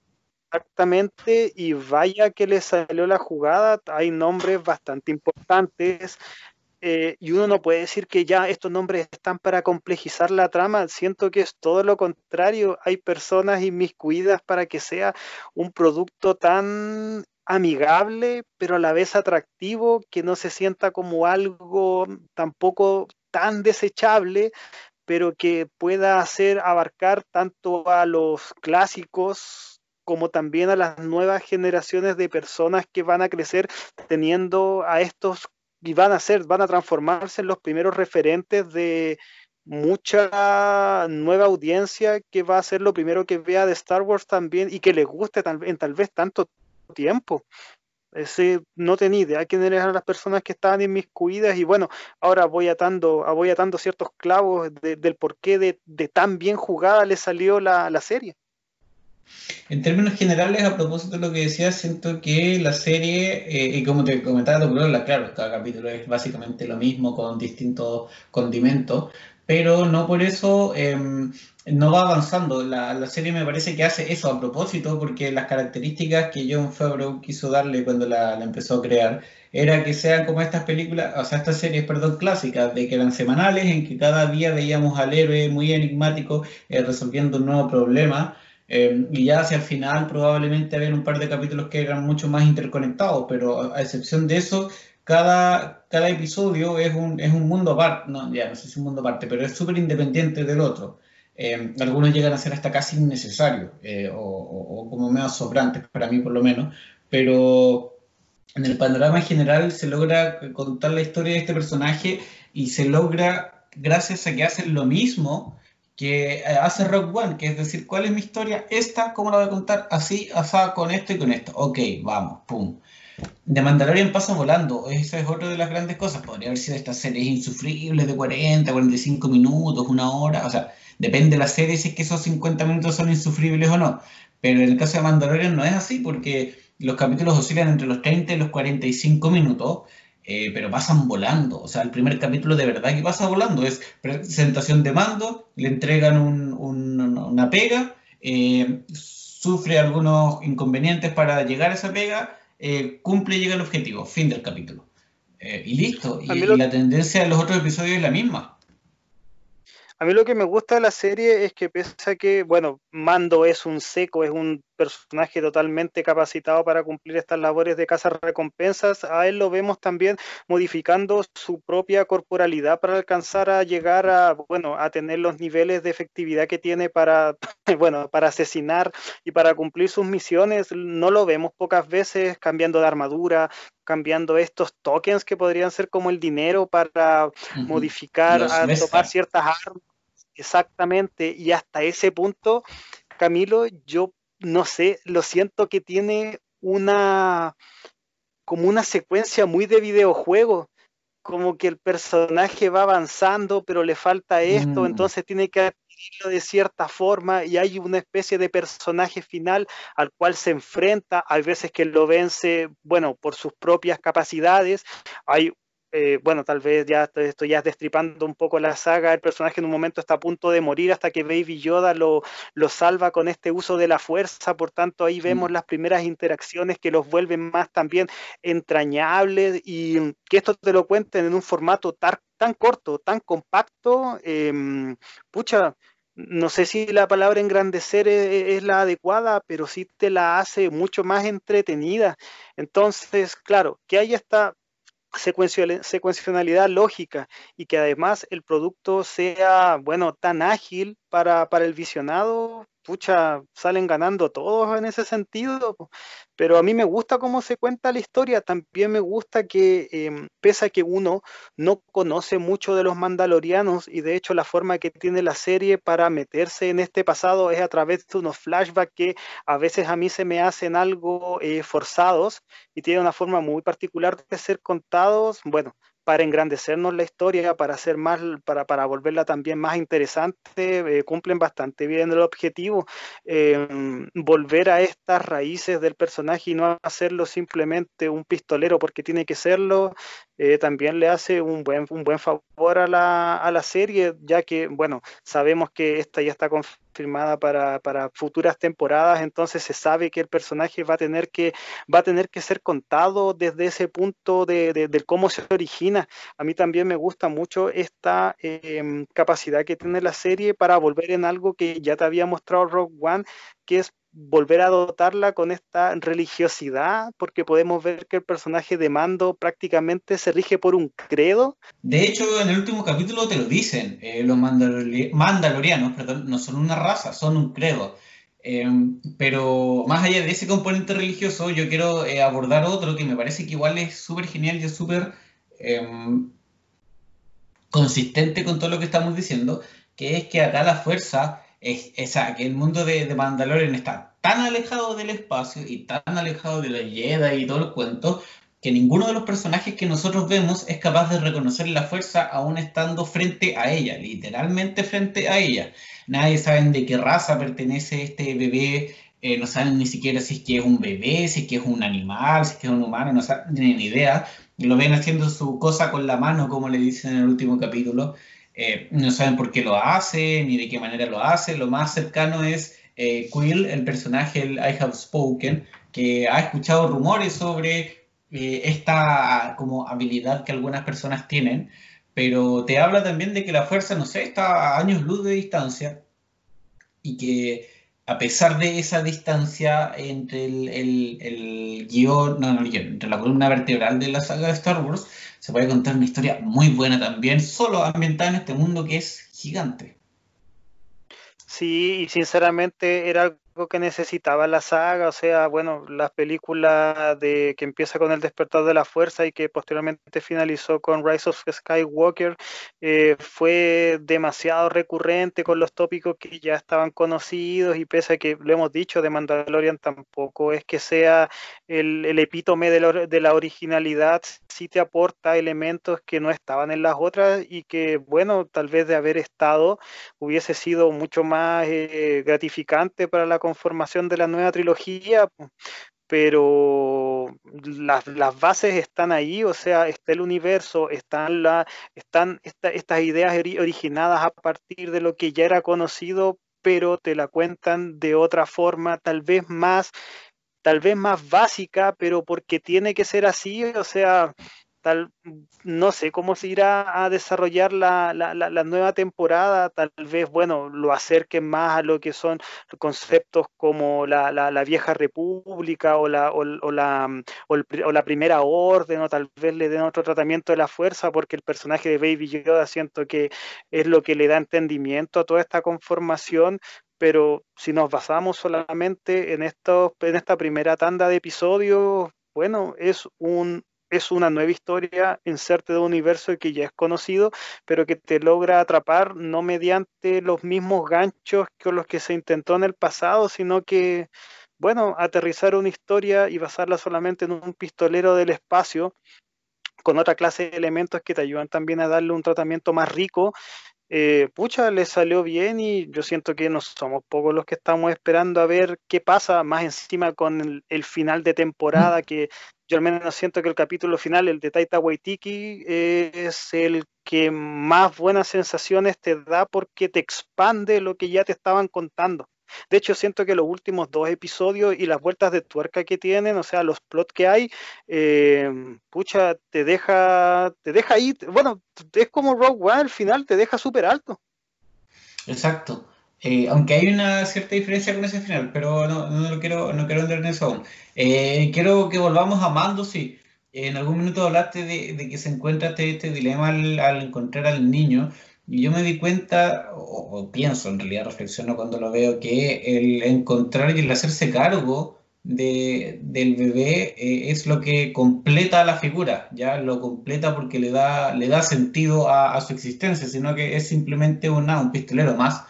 Exactamente, y vaya que le salió la jugada, hay nombres bastante importantes, eh, y uno no puede decir que ya estos nombres están para complejizar la trama, siento que es todo lo contrario, hay personas inmiscuidas para que sea un producto tan amigable, pero a la vez atractivo, que no se sienta como algo tampoco tan desechable, pero que pueda hacer abarcar tanto a los clásicos como también a las nuevas generaciones de personas que van a crecer teniendo a estos y van a ser, van a transformarse en los primeros referentes de mucha nueva audiencia que va a ser lo primero que vea de Star Wars también y que le guste tal, en tal vez tanto tiempo. Ese, no tenía idea quiénes eran las personas que estaban inmiscuidas y bueno, ahora voy atando, voy atando ciertos clavos del porqué de, de, tan bien jugada le salió la, la, serie. En términos generales, a propósito de lo que decías, siento que la serie, eh, y como te comentaba, claro, cada capítulo es básicamente lo mismo con distintos condimentos, pero no por eso eh, no va avanzando. La, la, serie me parece que hace eso a propósito, porque las características que John Favreau quiso darle cuando la, la, empezó a crear era que sean como estas películas, o sea, estas series, perdón, clásicas, de que eran semanales, en que cada día veíamos al héroe muy enigmático eh, resolviendo un nuevo problema. Eh, y ya hacia el final probablemente había un par de capítulos que eran mucho más interconectados, pero a excepción de eso, cada, cada episodio es un, es un mundo aparte, no, ya no sé si es un mundo aparte, pero es súper independiente del otro. Eh, algunos llegan a ser hasta casi innecesarios eh, o, o, o, como medio sobrantes, para mí por lo menos, pero en el panorama general se logra contar la historia de este personaje y se logra gracias a que hacen lo mismo que hace Rock One, que es decir, ¿cuál es mi historia? Esta, ¿cómo la voy a contar? Así, así, con esto y con esto. Ok, vamos, pum. De Mandalorian pasa volando, esa es otra de las grandes cosas. Podría haber sido estas series insufribles de 40, 45 minutos, una hora, o sea, depende de la serie si es que esos 50 minutos son insufribles o no. Pero en el caso de Mandalorian no es así porque los capítulos oscilan entre los 30 y los 45 minutos, eh, pero pasan volando. O sea, el primer capítulo de verdad que pasa volando es presentación de mando, le entregan un, un, una pega, eh, sufre algunos inconvenientes para llegar a esa pega eh, cumple y llega al objetivo, fin del capítulo. Eh, y listo. Y, lo... y, la tendencia de los otros episodios es la misma. A mí lo que me gusta de la serie es que pese a que, bueno, Mando es un seco, es un personaje totalmente capacitado para cumplir estas labores de caza recompensas, a él lo vemos también modificando su propia corporalidad para alcanzar a llegar a, bueno, a tener los niveles de efectividad que tiene para, bueno, para asesinar y para cumplir sus misiones. No lo vemos pocas veces cambiando de armadura, cambiando estos tokens que podrían ser como el dinero para uh -huh. modificar, a tomar ciertas armas. Exactamente, y hasta ese punto, Camilo, yo no sé, lo siento que tiene una como una secuencia muy de videojuego, como que el personaje va avanzando, pero le falta esto, mm. entonces tiene que adquirirlo de cierta forma y hay una especie de personaje final al cual se enfrenta, hay veces que lo vence, bueno, por sus propias capacidades, hay eh, bueno, tal vez ya esto ya es destripando un poco la saga, el personaje en un momento está a punto de morir hasta que Baby Yoda lo, lo salva con este uso de la fuerza, por tanto ahí vemos las primeras interacciones que los vuelven más también entrañables. Y que esto te lo cuenten en un formato tan, tan corto, tan compacto, eh, pucha, no sé si la palabra engrandecer es, es, la adecuada, pero sí te la hace mucho más entretenida. Entonces, claro, que hay esta secuencialidad lógica y que además el producto sea, bueno, tan ágil para, para el visionado, pucha, salen ganando todos en ese sentido. Pero a mí me gusta cómo se cuenta la historia, también me gusta que, eh, pese a que uno no conoce mucho de los mandalorianos y de hecho la forma que tiene la serie para meterse en este pasado es a través de unos flashbacks que a veces a mí se me hacen algo eh, forzados y tiene una forma muy particular de ser contados. Bueno, para engrandecernos la historia, para hacer más, para, para volverla también más interesante, eh, cumplen bastante bien el objetivo. Eh, volver a estas raíces del personaje y no hacerlo simplemente un pistolero porque tiene que serlo, eh, también le hace un buen, un buen favor a la, a la serie, ya que, bueno, sabemos que esta ya está confirmada para, para, futuras temporadas, entonces se sabe que el personaje va a tener que, va a tener que ser contado desde ese punto de, cómo se origina. A mí también me gusta mucho esta eh, capacidad que tiene la serie para volver en algo que ya te había mostrado Rogue One, que es volver a dotarla con esta religiosidad, porque podemos ver que el personaje de Mando prácticamente se rige por un credo. De hecho, en el último capítulo te lo dicen, eh, los mandalorianos no son una raza, son un credo. Em, pero más allá de ese componente religioso, yo quiero eh, abordar otro que me parece que igual es súper genial y es súper em, consistente con todo lo que estamos diciendo, que es que acá la fuerza es, esa que el mundo de, de, Mandalorian está tan alejado del espacio y tan alejado de la Jedi y todo el cuento que ninguno de los personajes que nosotros vemos es capaz de reconocer la fuerza aún estando frente a ella, literalmente frente a ella. Nadie sabe de qué raza pertenece este bebé, eh, no saben ni siquiera si es que es un bebé, si es que es un animal, si es que es un humano, no tienen ni idea. Lo ven haciendo su cosa con la mano, como le dicen en el último capítulo. Eh, no saben por qué lo hace, ni de qué manera lo hace. Lo más cercano es eh, Quill, el personaje, el I Have Spoken, que ha escuchado rumores sobre eh, esta como habilidad que algunas personas tienen, pero te habla también de que la fuerza, no sé, está a años luz de distancia y que a pesar de esa distancia entre el, el, guion, no, no, entre la columna vertebral de la saga de Star Wars, se puede contar una historia muy buena también, solo ambientada en este mundo que es gigante. Sí, y sinceramente era que necesitaba la saga, o sea, bueno, las películas de que empieza con el despertar de la fuerza y que posteriormente finalizó con Rise of Skywalker, eh, fue demasiado recurrente con los tópicos que ya estaban conocidos y pese a que lo hemos dicho de Mandalorian tampoco es que sea el, epítome de la, originalidad, sí te aporta elementos que no estaban en las otras y que, bueno, tal vez de haber estado hubiese sido mucho más eh, gratificante para la conformación de la nueva trilogía, pero las, bases están ahí, o sea, está el universo, están, la, están estas ideas originadas a partir de lo que ya era conocido, pero te la cuentan de otra forma, tal vez más, tal vez más básica, pero porque tiene que ser así, o sea, tal, no sé cómo se irá a desarrollar la, nueva temporada, tal vez, bueno, lo acerquen más a lo que son conceptos como la, vieja república o la, o, la, o, la primera orden, o tal vez le den otro tratamiento de la fuerza, porque el personaje de Baby Yoda siento que es lo que le da entendimiento a toda esta conformación, pero si nos basamos solamente en, estos, en esta primera tanda de episodios, bueno, es un es una nueva historia, inserte de un universo que ya es conocido, pero que te logra atrapar no mediante los mismos ganchos con los que se intentó en el pasado, sino que, bueno, aterrizar una historia y basarla solamente en un pistolero del espacio con otra clase de elementos que te ayudan también a darle un tratamiento más rico eh, pucha, le salió bien y yo siento que no somos pocos los que estamos esperando a ver qué pasa más encima con el, final de temporada, que yo al menos siento que el capítulo final, el de Taita Waitiki, es el que más buenas sensaciones te da porque te expande lo que ya te estaban contando. De hecho, siento que los últimos dos episodios y las vueltas de tuerca que tienen, o sea, los plots que hay, eh, pucha, te deja, te deja ahí, bueno, es como Rogue One, al final te deja súper alto. Exacto. Eh, aunque hay una cierta diferencia con ese final, pero no, no quiero, no quiero entrar en eso aún. Eh, quiero que volvamos a Mando, sí. En algún minuto hablaste de, que se encuentra este, este dilema al, encontrar al niño. Yo me di cuenta, o, pienso en realidad, reflexiono cuando lo veo, que el encontrar y el hacerse cargo de, del bebé eh, es lo que completa la figura, ya lo completa porque le da, le da sentido a, su existencia, sino que es simplemente una, un pistolero más.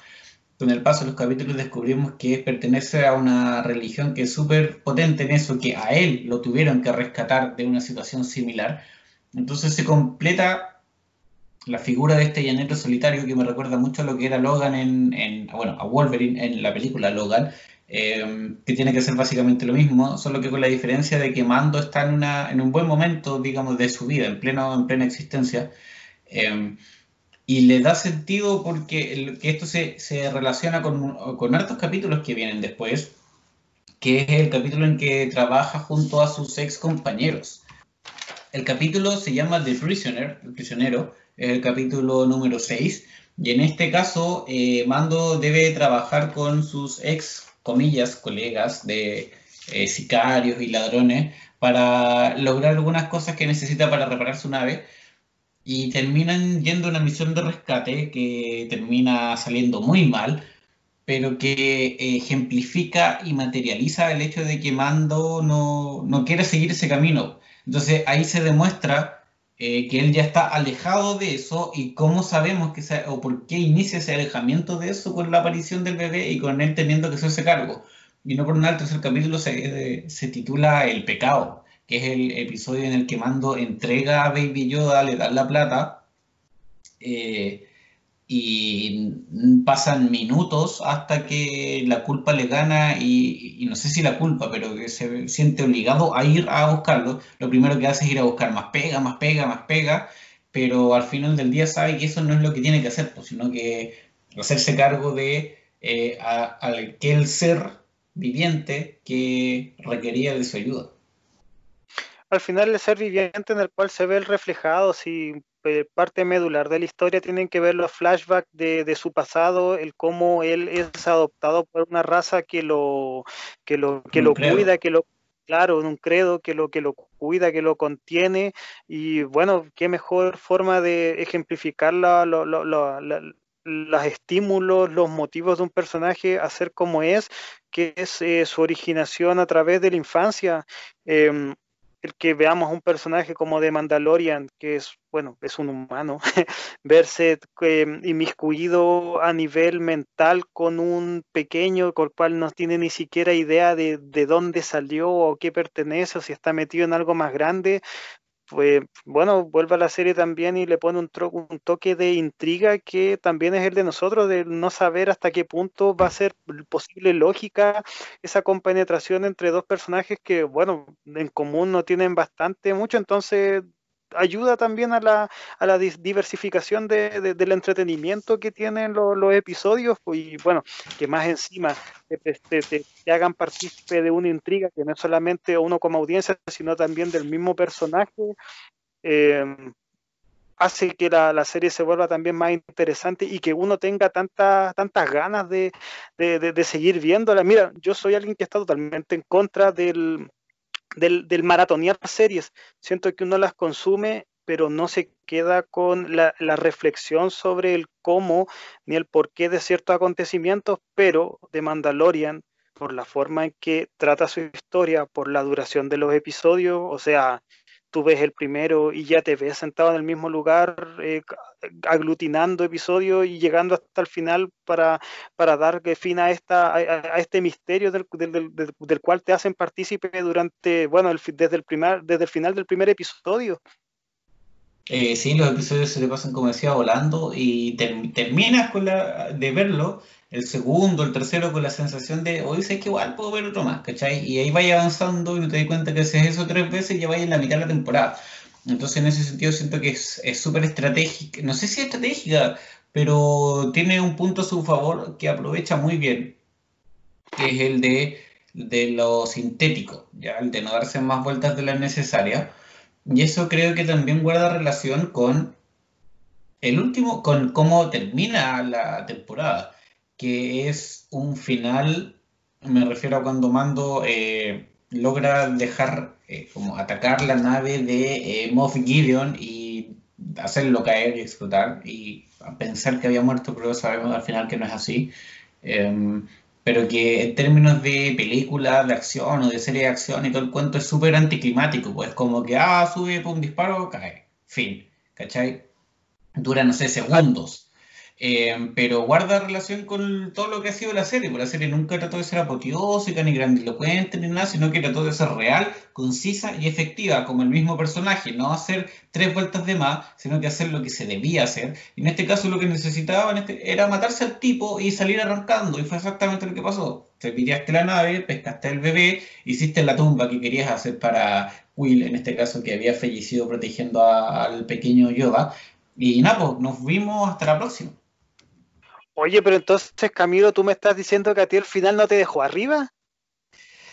Con el paso de los capítulos descubrimos que pertenece a una religión que es súper potente en eso, que a él lo tuvieron que rescatar de una situación similar. Entonces se completa la figura de este llanero solitario que me recuerda mucho a lo que era Logan en, bueno, a Wolverine en la película Logan, eh, que tiene que ser básicamente lo mismo, solo que con la diferencia de que Mando está en, una, en un buen momento, digamos, de su vida, en, pleno, en plena existencia, eh, y le da sentido porque que esto se, se relaciona con, con capítulos que vienen después, que es el capítulo en que trabaja junto a sus ex compañeros. El capítulo se llama The Prisoner, el prisionero, el capítulo número 6, y en este caso eh, Mando debe trabajar con sus ex comillas, colegas de eh, sicarios y ladrones para lograr algunas cosas que necesita para reparar su nave y terminan yendo una misión de rescate que termina saliendo muy mal, pero que ejemplifica y materializa el hecho de que Mando no, no quiere seguir ese camino. Entonces ahí se demuestra eh, que él ya está alejado de eso y cómo sabemos que o por qué inicia ese alejamiento de eso con la aparición del bebé y con él teniendo que hacerse cargo. Y no por nada, el tercer capítulo se, se titula El pecado, que es el episodio en el que Mando entrega a Baby Yoda, le da la plata. Eh, y pasan minutos hasta que la culpa le gana y, no sé si la culpa, pero que se siente obligado a ir a buscarlo. Lo primero que hace es ir a buscar más pega, más pega, más pega, pero al final del día sabe que eso no es lo que tiene que hacer, pues, sino que hacerse cargo de eh, aquel ser viviente que requería de su ayuda. Al final el ser viviente en el cual se ve el reflejado, si parte medular de la historia tienen que ver los flashbacks de, su pasado, el cómo él es adoptado por una raza que lo, que lo, que lo cuida, que lo claro, en un credo que lo que lo cuida, que lo contiene, y bueno, qué mejor forma de ejemplificar los estímulos, los motivos de un personaje a ser como es, que es eh, su originación a través de la infancia. Em, el que veamos un personaje como de Mandalorian, que es, bueno, es un humano, verse eh, inmiscuido a nivel mental con un pequeño con el cual no tiene ni siquiera idea de, de dónde salió o qué pertenece o si está metido en algo más grande, pues bueno, vuelve a la serie también y le pone un, un, toque de intriga que también es el de nosotros, de no saber hasta qué punto va a ser posible lógica esa compenetración entre dos personajes que, bueno, en común no tienen bastante mucho, entonces ayuda también a la, a la diversificación de, del entretenimiento que tienen los episodios pues, y bueno, que más encima te, hagan partícipe de una intriga que no es solamente uno como audiencia, sino también del mismo personaje. Eh, hace que la, la, serie se vuelva también más interesante y que uno tenga tantas tantas ganas de, de, de, seguir viéndola. Mira, yo soy alguien que está totalmente en contra del, del, del maratonear series. Siento que uno las consume, pero no se queda con la, reflexión sobre el cómo ni el porqué de ciertos acontecimientos, pero de Mandalorian, por la forma en que trata su historia, por la duración de los episodios, o sea, tú ves el primero y ya te ves sentado en el mismo lugar, eh, aglutinando episodios y llegando hasta el final para, para dar fin a, esta, a, este misterio del, del, del, cual te hacen partícipe durante, bueno, el, desde, el primer, desde el final del primer episodio. Eh, sí, los episodios se te pasan, como decía, volando y terminas con la, de verlo el segundo, el tercero con la sensación de, hoy sé que igual puedo ver otro más, ¿cachai? Y ahí vaya avanzando y no te das cuenta que haces eso tres veces y ya vaya en la mitad de la temporada. Entonces en ese sentido siento que es súper estratégica, no sé si estratégica, pero tiene un punto a su favor que aprovecha muy bien, que es el de, de lo sintético, ya el de no darse más vueltas de las necesarias. Y eso creo que también guarda relación con el último, con cómo termina la temporada que es un final, me refiero a cuando Mando eh, logra dejar, eh, como atacar la nave de eh, Moff Gideon y hacerlo caer y explotar y pensar que había muerto, pero sabemos al final que no es así. Em, pero que en términos de película de acción o de serie de acción y todo el cuento es súper anticlimático, pues como que, ah, sube, un disparo, cae, fin, ¿cachai? Dura, no sé, segundos. Eh, pero guarda relación con todo lo que ha sido la serie, porque la serie nunca trató de ser apoteósica ni grandilocuente ni nada, sino que trató de ser real, concisa y efectiva, como el mismo personaje, no hacer tres vueltas de más, sino que hacer lo que se debía hacer. Y en este caso lo que necesitaban este, era matarse al tipo y salir arrancando, y fue exactamente lo que pasó. Te piraste la nave, pescaste al bebé, hiciste la tumba que querías hacer para Will, en este caso que había fallecido protegiendo al pequeño Yoda, y nada, pues nos vimos hasta la próxima. Oye, pero entonces, Camilo, ¿tú me estás diciendo que a ti el final no te dejó arriba?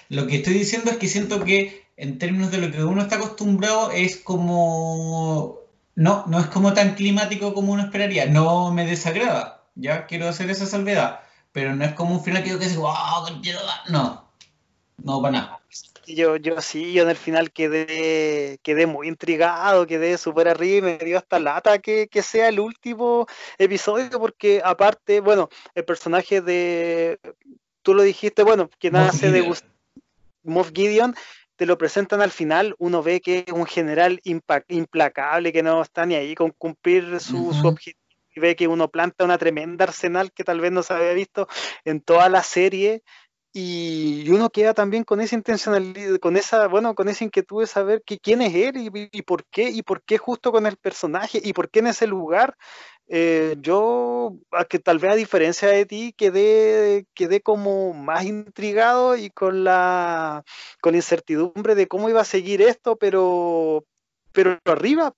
Lo que estoy diciendo es que siento que en términos de lo que uno está acostumbrado es como... No, no es como tan climático como uno esperaría. No me desagrada, ya quiero hacer esa salvedad. Pero no es como un final que yo que digo, wow, no, no para nada. Yo, yo sí, yo en el final quedé, quedé muy intrigado, quedé súper arriba y me dio hasta lata que, sea el último episodio, porque aparte, bueno, el personaje de, tú lo dijiste, bueno, quien hace de Moff Gideon, te lo presentan al final, uno ve que es un general implacable, que no está ni ahí con cumplir su, su objetivo y ve que uno planta una tremenda arsenal que tal vez no se había visto en toda la serie y uno queda también con esa intencionalidad, con esa, bueno, con esa inquietud de saber que, quién es él y, por qué, y por qué justo con el personaje, y por qué en ese lugar. Eh, yo, a que tal vez a diferencia de ti, quedé, quedé como más intrigado y con la, con incertidumbre de cómo iba a seguir esto, pero, pero arriba.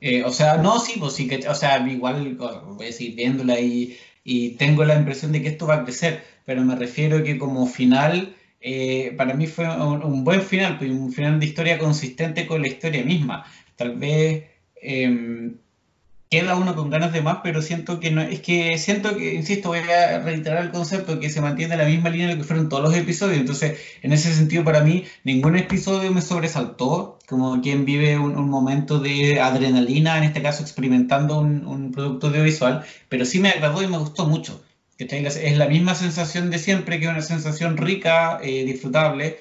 Eh, o sea, no, sí, pues sí, que, o sea, igual voy a seguir viéndola y, y tengo la impresión de que esto va a crecer pero me refiero que como final, eh, para mí fue un, buen final, pues, un final de historia consistente con la historia misma. Tal vez em, queda uno con ganas de más, pero siento que no, es que siento que, insisto, voy a reiterar el concepto que se mantiene la misma línea en la que fueron todos los episodios, entonces en ese sentido para mí ningún episodio me sobresaltó, como quien vive un, momento de adrenalina, en este caso experimentando un, un producto audiovisual, pero sí me agradó y me gustó mucho. Es la misma sensación de siempre, que es una sensación rica, eh, disfrutable,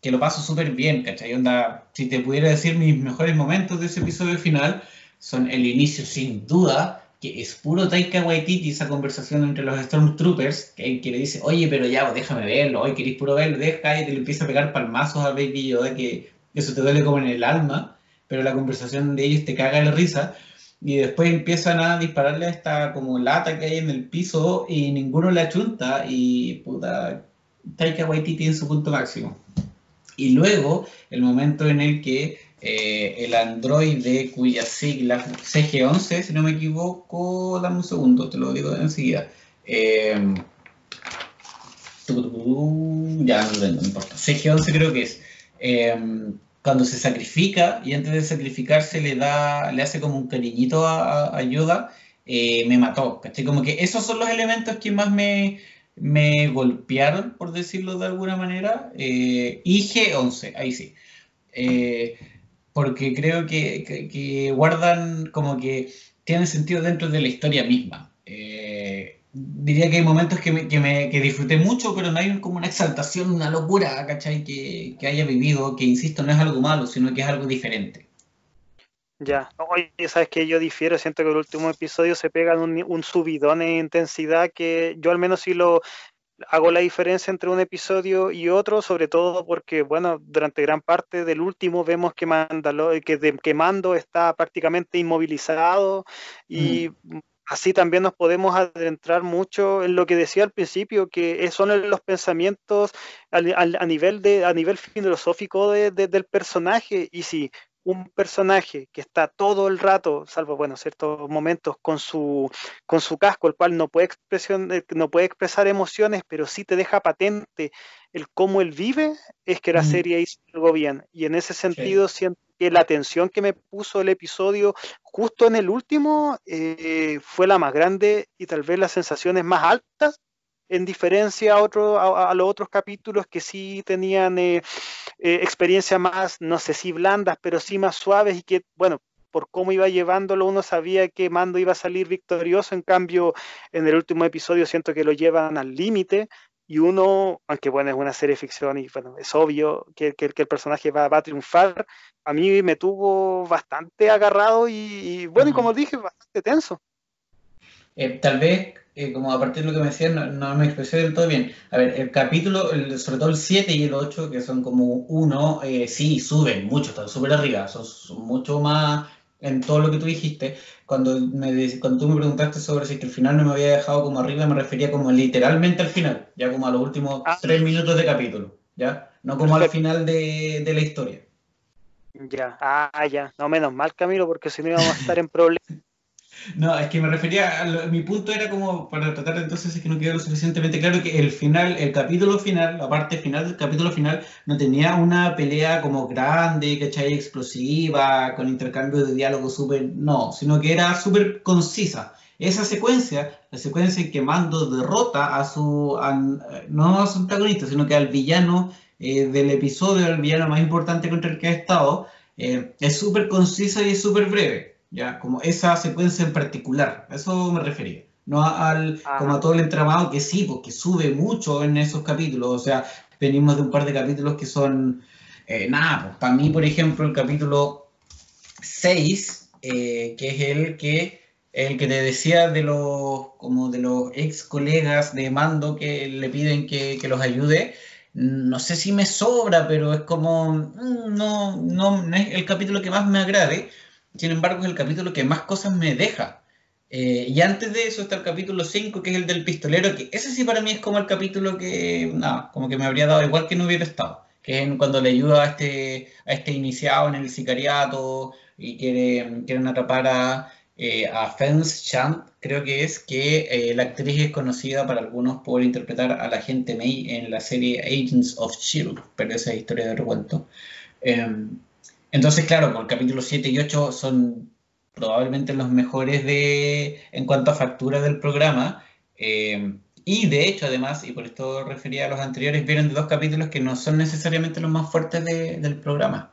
que lo paso súper bien, ¿cachai? Onda, si te pudiera decir mis mejores momentos de ese episodio final, son el inicio sin duda, que es puro Taika Waititi, esa conversación entre los Stormtroopers, que, que le dice, oye, pero ya, pues, déjame verlo, hoy queréis puro verlo, deja, y te le empieza a pegar palmazos a Baby Yoda, que eso te duele como en el alma, pero la conversación de ellos te caga la risa y después empiezan a dispararle a esta como lata que hay en el piso y ninguno le achunta y puta, Taika Waititi en su punto máximo. Y luego el momento en el que eh, el androide cuya sigla CG11, si no me equivoco, dame un segundo, te lo digo enseguida. Eh, ya no, importa, CG11 creo que es. Eh, cuando se sacrifica y antes de sacrificarse le da, le hace como un cariñito a, a Yoda, eh, me mató, ¿cachai? Como que esos son los elementos que más me, me golpearon, por decirlo de alguna manera, eh, y G11, ahí sí. Eh, porque creo que, guardan como que tienen sentido dentro de la historia misma. Eh, diría que hay momentos que, me, que, me, disfruté mucho, pero no hay como una exaltación, una locura, ¿cachai? Que, que haya vivido, que insisto, no es algo malo, sino que es algo diferente. Ya, oye, sabes que yo difiero, siento que el último episodio se pega un, un subidón en intensidad que yo al menos sí lo hago la diferencia entre un episodio y otro, sobre todo porque, bueno, durante gran parte del último vemos que, Mandalo, que, de, que Mando está prácticamente inmovilizado y mm así también nos podemos adentrar mucho en lo que decía al principio, que son los pensamientos a, nivel, de, a nivel filosófico del personaje. Y si un personaje que está todo el rato, salvo bueno, ciertos momentos, con su, con su casco, el cual no puede, expresión, eh, no puede expresar emociones, pero sí te deja patente el cómo él vive, es que la serie hizo algo bien. Y en ese sentido siento que la atención que me puso el episodio justo en el último eh, fue la más grande y tal vez las sensaciones más altas en diferencia a, otro, a, los otros capítulos que sí tenían eh, eh, experiencias más, no sé si blandas, pero sí más suaves y que, bueno, por cómo iba llevándolo uno sabía que Mando iba a salir victorioso, en cambio en el último episodio siento que lo llevan al límite y uno, aunque bueno, es una serie de ficción y bueno, es obvio que, que, el personaje va, va, a triunfar, a mí me tuvo bastante agarrado y, bueno, y como dije, bastante tenso. Eh, tal vez, eh, como a partir de lo que me decían, no, me expresé del todo bien. A ver, el capítulo, sobre todo el 7 y el 8, que son como uno, eh, sí, suben mucho, están súper arriba, son, mucho más en todo lo que tú dijiste. Cuando, me, cuando tú me preguntaste sobre si que el final no me había dejado como arriba, me refería como literalmente al final, ya como a los últimos ah. tres minutos de capítulo, ¿ya? No como al final de, de la historia. Ya, ah, ya, no menos mal Camilo, porque si no íbamos a estar en problemas. No, es que me refería, a mi punto era como para tratar entonces es que no quedó lo suficientemente claro que el final, el capítulo final, la parte final del capítulo final, no tenía una pelea como grande, ¿cachai? Explosiva, con intercambio de diálogo súper, no, sino que era súper concisa. Esa secuencia, la secuencia en que Mando derrota a su, no a su antagonista, sino que al villano eh, del episodio, el villano más importante contra el que ha estado, eh, es súper concisa y es súper breve. ¿Ya? Como esa secuencia en particular, a eso me refería. No al, como a todo el entramado que sí, porque sube mucho en esos capítulos. O sea, venimos de un par de capítulos que son, eh, nada, pues, para mí, por ejemplo, el capítulo 6, eh, que es el que el que te decía de los como de los ex colegas de mando que le piden que, que los ayude no sé si me sobra pero es como mm, no, no, no es el capítulo que más me agrade sin embargo, es el capítulo que más cosas me deja. Eh, y antes de eso está el capítulo 5, que es el del pistolero, que ese sí para mí es como el capítulo que, nada, como que me habría dado igual que no hubiera estado. Que es cuando le ayuda a este, a este iniciado en el sicariato y quiere, quieren atrapar a, eh, a Fence Champ, creo que es, que eh, la actriz es conocida para algunos por interpretar a la gente May en la serie Agents of S.H.I.E.L.D., pero esa es historia de recuento. Em, entonces, claro, por el capítulo 7 y 8 son probablemente los mejores de, en cuanto a factura del programa. Eh, y de hecho, además, y por esto refería a los anteriores, vienen de dos capítulos que no son necesariamente los más fuertes del programa.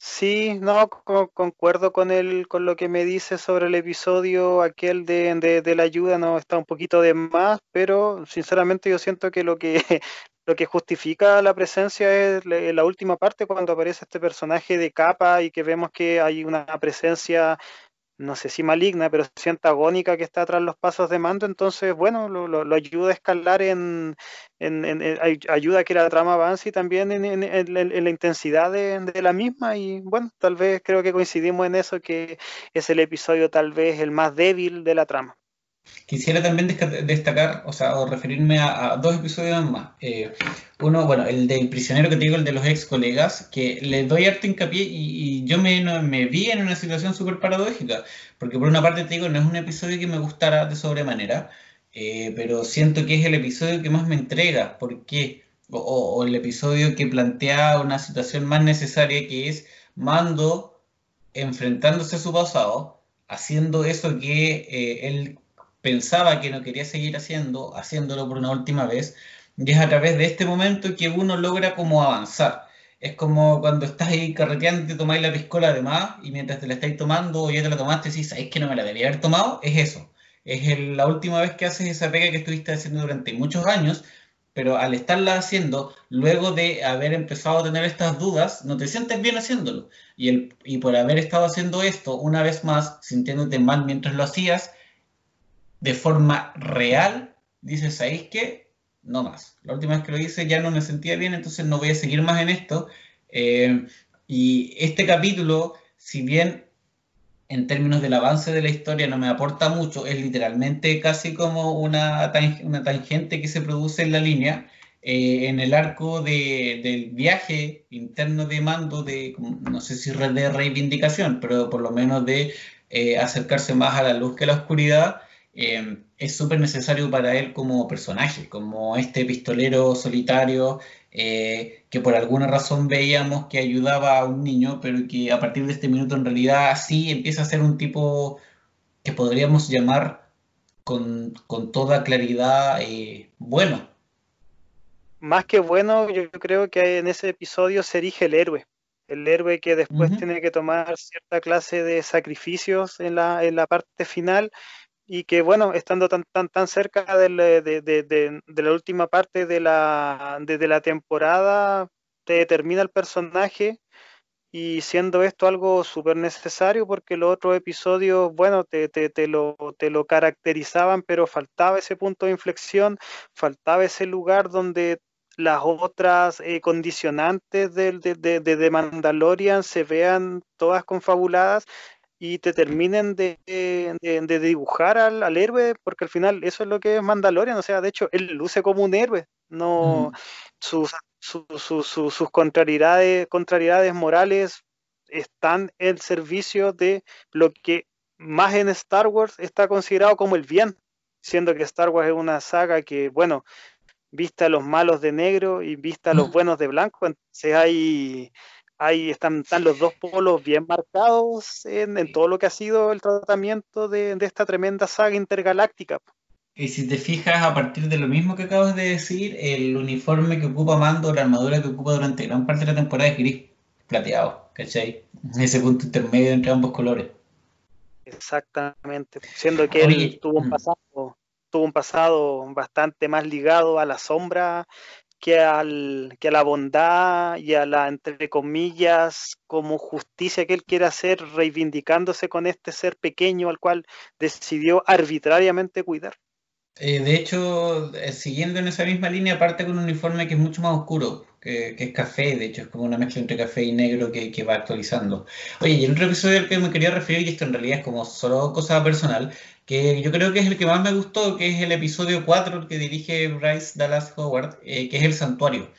Sí, no, concuerdo con el, con lo que me dice sobre el episodio aquel de, de, la ayuda, no está un poquito de más, pero sinceramente yo siento que lo que lo que justifica la presencia es la última parte cuando aparece este personaje de capa y que vemos que hay una presencia, no sé si maligna, pero sí antagónica que está tras los pasos de mando, entonces, bueno, lo, ayuda a escalar en, ayuda a que la trama avance y también en, la intensidad de, la misma y bueno, tal vez creo que coincidimos en eso, que es el episodio tal vez el más débil de la trama. Quisiera también destacar, o sea, o referirme a, dos episodios más. Eh, uno, bueno, el del prisionero que te digo, el de los ex colegas, que le doy harto hincapié y, yo me, vi en una situación súper paradójica, porque por una parte te digo, no es un episodio que me gustara de sobremanera, eh, pero siento que es el episodio que más me entrega, ¿por qué? O, el episodio que plantea una situación más necesaria que es Mando enfrentándose a su pasado, haciendo eso que eh, él pensaba que no quería seguir haciendo, haciéndolo por una última vez, y es a través de este momento que uno logra como avanzar. Es como cuando estás ahí carreteando y te tomáis la piscola de más y mientras te la estáis tomando o ya te la tomaste decís, ¿sabéis que no me la debía haber tomado? Es eso. Es la última vez que haces esa pega que estuviste haciendo durante muchos años, pero al estarla haciendo, luego de haber empezado a tener estas dudas, no te sientes bien haciéndolo. Y, el, y por haber estado haciendo esto una vez más, sintiéndote mal mientras lo hacías, de forma real, dices, ¿sabéis qué? No más. La última vez que lo hice ya no me sentía bien, entonces no voy a seguir más en esto. Eh, y este capítulo, si bien en términos del avance de la historia no me aporta mucho, es literalmente casi como una, una tangente que se produce en la línea, eh, en el arco del viaje interno de mando, de no sé si de reivindicación, pero por lo menos de eh, acercarse más a la luz que a la oscuridad, Em, es súper necesario para él como personaje, como este pistolero solitario eh, que por alguna razón veíamos que ayudaba a un niño, pero que a partir de este minuto en realidad sí empieza a ser un tipo que podríamos llamar con, toda claridad eh, bueno. Más que bueno, yo creo que en ese episodio se erige el héroe el héroe que después tiene que tomar cierta clase de sacrificios en la, en la parte final y que bueno, estando tan tan tan cerca de, la última parte de la, de, la temporada, te determina el personaje y siendo esto algo súper necesario porque los otros episodios, bueno, te, te, lo, te lo caracterizaban, pero faltaba ese punto de inflexión, faltaba ese lugar donde las otras eh, condicionantes de, de, de, Mandalorian se vean todas confabuladas y te terminen de, dibujar al, al, héroe, porque al final eso es lo que es Mandalorian, o sea, de hecho, él luce como un héroe, no sus, sus contrariedades, contrariedades morales están en servicio de lo que más en Star Wars está considerado como el bien, siendo que Star Wars es una saga que, bueno, vista a los malos de negro y vista a los buenos de blanco, entonces hay ahí están, están los dos polos bien marcados en, todo lo que ha sido el tratamiento de, esta tremenda saga intergaláctica. Y si te fijas, a partir de lo mismo que acabas de decir, el uniforme que ocupa Mando, la armadura que ocupa durante gran parte de la temporada es gris, plateado, ¿cachai? Ese punto intermedio entre ambos colores. Exactamente, siendo que él tuvo un mm. pasado tuvo un pasado bastante más ligado a la sombra que, al, que a la bondad y a la, entre comillas, como justicia que él quiere hacer, reivindicándose con este ser pequeño al cual decidió arbitrariamente cuidar. Eh, de hecho, eh, siguiendo en esa misma línea, parte con un uniforme que es mucho más oscuro, que, es café, de hecho, es como una mezcla entre café y negro que, va actualizando. Oye, y el otro episodio al que me quería referir, y esto en realidad es como solo cosa personal, que yo creo que es el que más me gustó, que es el episodio 4, el que dirige Bryce Dallas Howard, eh, que es El Santuario,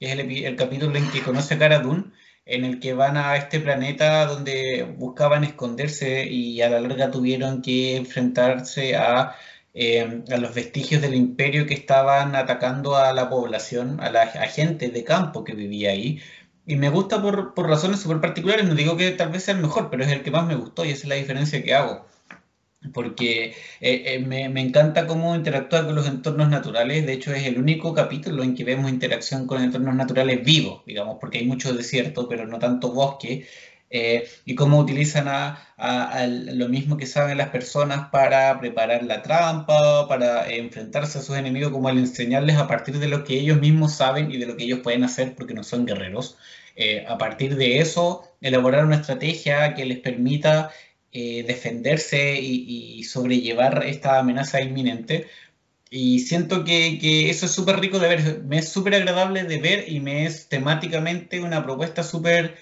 que es el, el, capítulo en que conoce a Cara Dune, en el que van a este planeta donde buscaban esconderse y a la larga tuvieron que enfrentarse a, eh, a los vestigios del imperio que estaban atacando a la población, a la gente de campo que vivía ahí. Y me gusta por, por razones súper particulares, no digo que tal vez sea el mejor, pero es el que más me gustó y esa es la diferencia que hago porque eh, eh, me, encanta cómo interactúa con los entornos naturales. De hecho, es el único capítulo en que vemos interacción con entornos naturales vivos, digamos, porque hay mucho desierto, pero no tanto bosque. Eh, y cómo utilizan a, lo mismo que saben las personas para preparar la trampa, para enfrentarse a sus enemigos, como al enseñarles a partir de lo que ellos mismos saben y de lo que ellos pueden hacer porque no son guerreros. a partir de eso, elaborar una estrategia que les permita eh, defenderse y, sobrellevar esta amenaza inminente. Y siento que, eso es súper rico de ver, me es súper agradable de ver y me es temáticamente una propuesta súper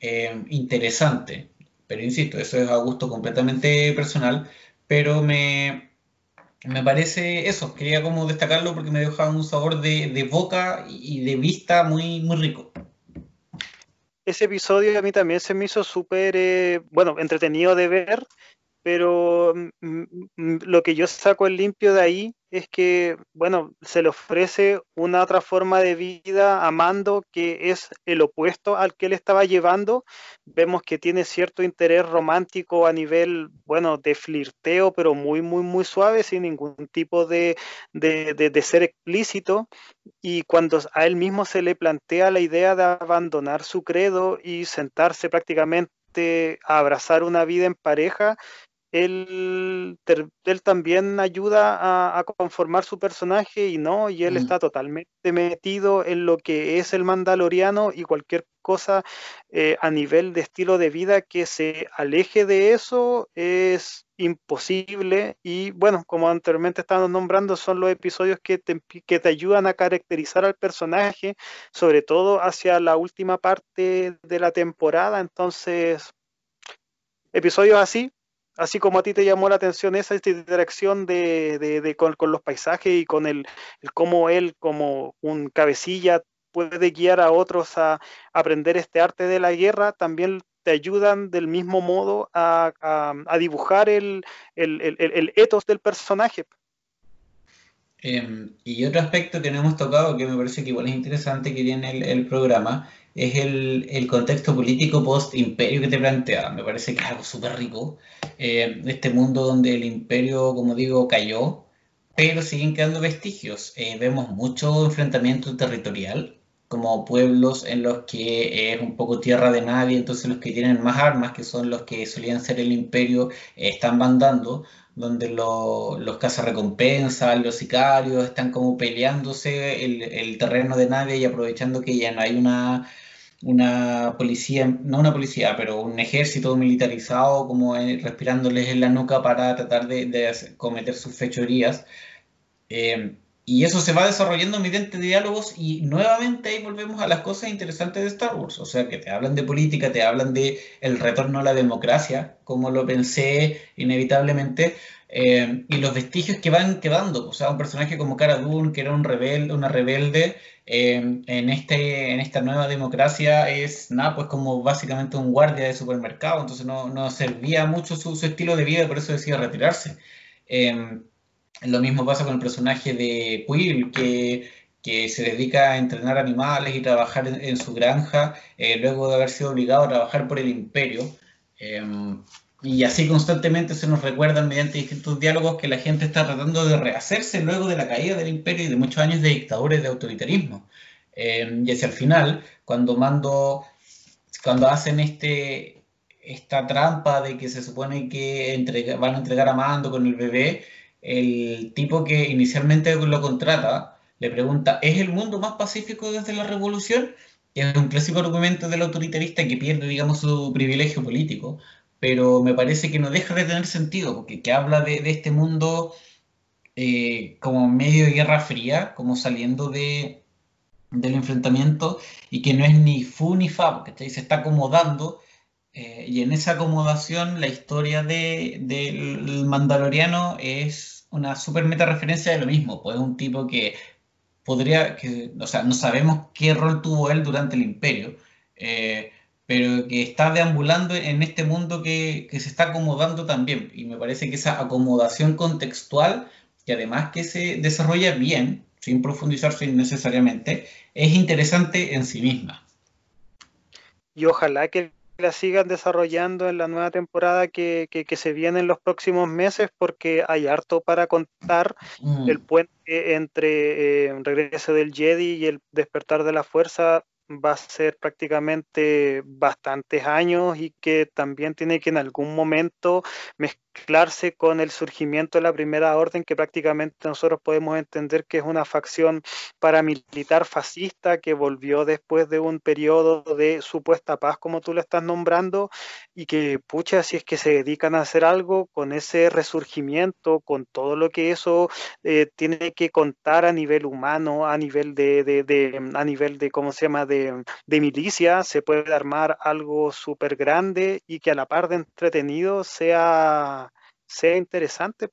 eh, interesante. Pero insisto, eso es a gusto completamente personal, pero me, me parece eso, quería como destacarlo porque me deja un sabor de, boca y de vista muy, muy rico ese episodio a mí también se me hizo súper, eh, bueno, entretenido de ver, pero mm, mm, lo que yo saco el limpio de ahí es que, bueno, se le ofrece una otra forma de vida a Mando que es el opuesto al que él estaba llevando. Vemos que tiene cierto interés romántico a nivel, bueno, de flirteo, pero muy, muy, muy suave, sin ningún tipo de, de, de ser explícito. Y cuando a él mismo se le plantea la idea de abandonar su credo y sentarse prácticamente a abrazar una vida en pareja, él, él también ayuda a, conformar su personaje y no, y él mm. está totalmente metido en lo que es el mandaloriano y cualquier cosa eh, a nivel de estilo de vida que se aleje de eso es imposible y bueno, como anteriormente estábamos nombrando, son los episodios que te, que te ayudan a caracterizar al personaje, sobre todo hacia la última parte de la temporada, entonces episodios así así como a ti te llamó la atención esa interacción de, con, los paisajes y con el, cómo él como un cabecilla puede guiar a otros a, aprender este arte de la guerra, también te ayudan del mismo modo a, dibujar el, el, ethos del personaje. Em, y otro aspecto que no hemos tocado, que me parece que igual es interesante que tiene el, programa, es el, contexto político post-imperio que te plantea. Me parece que es algo súper rico. Eh, este mundo donde el imperio, como digo, cayó, pero siguen quedando vestigios. Eh, vemos mucho enfrentamiento territorial, como pueblos en los que es un poco tierra de nadie, entonces los que tienen más armas, que son los que solían ser el imperio, eh, están mandando, donde los cazarrecompensas, los sicarios están como peleándose el, el terreno de nadie y aprovechando que ya no hay una una policía, no una policía, pero un ejército militarizado como eh, respirándoles en la nuca para tratar de, cometer sus fechorías. Eh, y eso se va desarrollando mediante diálogos y nuevamente ahí volvemos a las cosas interesantes de Star Wars, o sea, que te hablan de política, te hablan de el retorno a la democracia, como lo pensé inevitablemente, eh, y los vestigios que van quedando, o sea, un personaje como Cara Dune, que era un rebelde, una rebelde, eh, en, este, en esta nueva democracia es nada, pues como básicamente un guardia de supermercado, entonces no, no servía mucho su, estilo de vida por eso decía retirarse. Eh, lo mismo pasa con el personaje de Quill, que, que se dedica a entrenar animales y trabajar en, su granja, luego de haber sido obligado a trabajar por el imperio. Y así constantemente se nos recuerdan mediante distintos diálogos que la gente está tratando de rehacerse luego de la caída del imperio y de muchos años de dictadura y de autoritarismo. Eh, y hacia el final, cuando mando, cuando hacen este, esta trampa de que se supone que van a entregar a Mando con el bebé, el tipo que inicialmente lo contrata le pregunta, ¿es el mundo más pacífico desde la revolución? es un clásico argumento del autoritarista que pierde, digamos, su privilegio político pero me parece que no deja de tener sentido, porque que habla de, este mundo eh, como medio de guerra fría, como saliendo de, del enfrentamiento, y que no es ni fu ni fa, porque se está acomodando, eh, y en esa acomodación la historia del mandaloriano es una super meta referencia de lo mismo, pues es un tipo que podría, que, o sea, no sabemos qué rol tuvo él durante el imperio, eh, pero que está deambulando en este mundo que, se está acomodando también. Y me parece que esa acomodación contextual, que además que se desarrolla bien, sin profundizarse innecesariamente, es interesante en sí misma. Y ojalá que la sigan desarrollando en la nueva temporada que, se viene en los próximos meses porque hay harto para contar mm. el puente entre eh, regreso del Jedi y el despertar de la fuerza va a ser prácticamente bastantes años y que también tiene que en algún momento mezclarse con el surgimiento de la primera orden que prácticamente nosotros podemos entender que es una facción paramilitar fascista que volvió después de un periodo de supuesta paz como tú lo estás nombrando y que pucha si es que se dedican a hacer algo con ese resurgimiento con todo lo que eso eh, tiene que contar a nivel humano a nivel de, de, a nivel de cómo se llama de de, milicia, se puede armar algo súper grande y que a la par de entretenido sea, sea interesante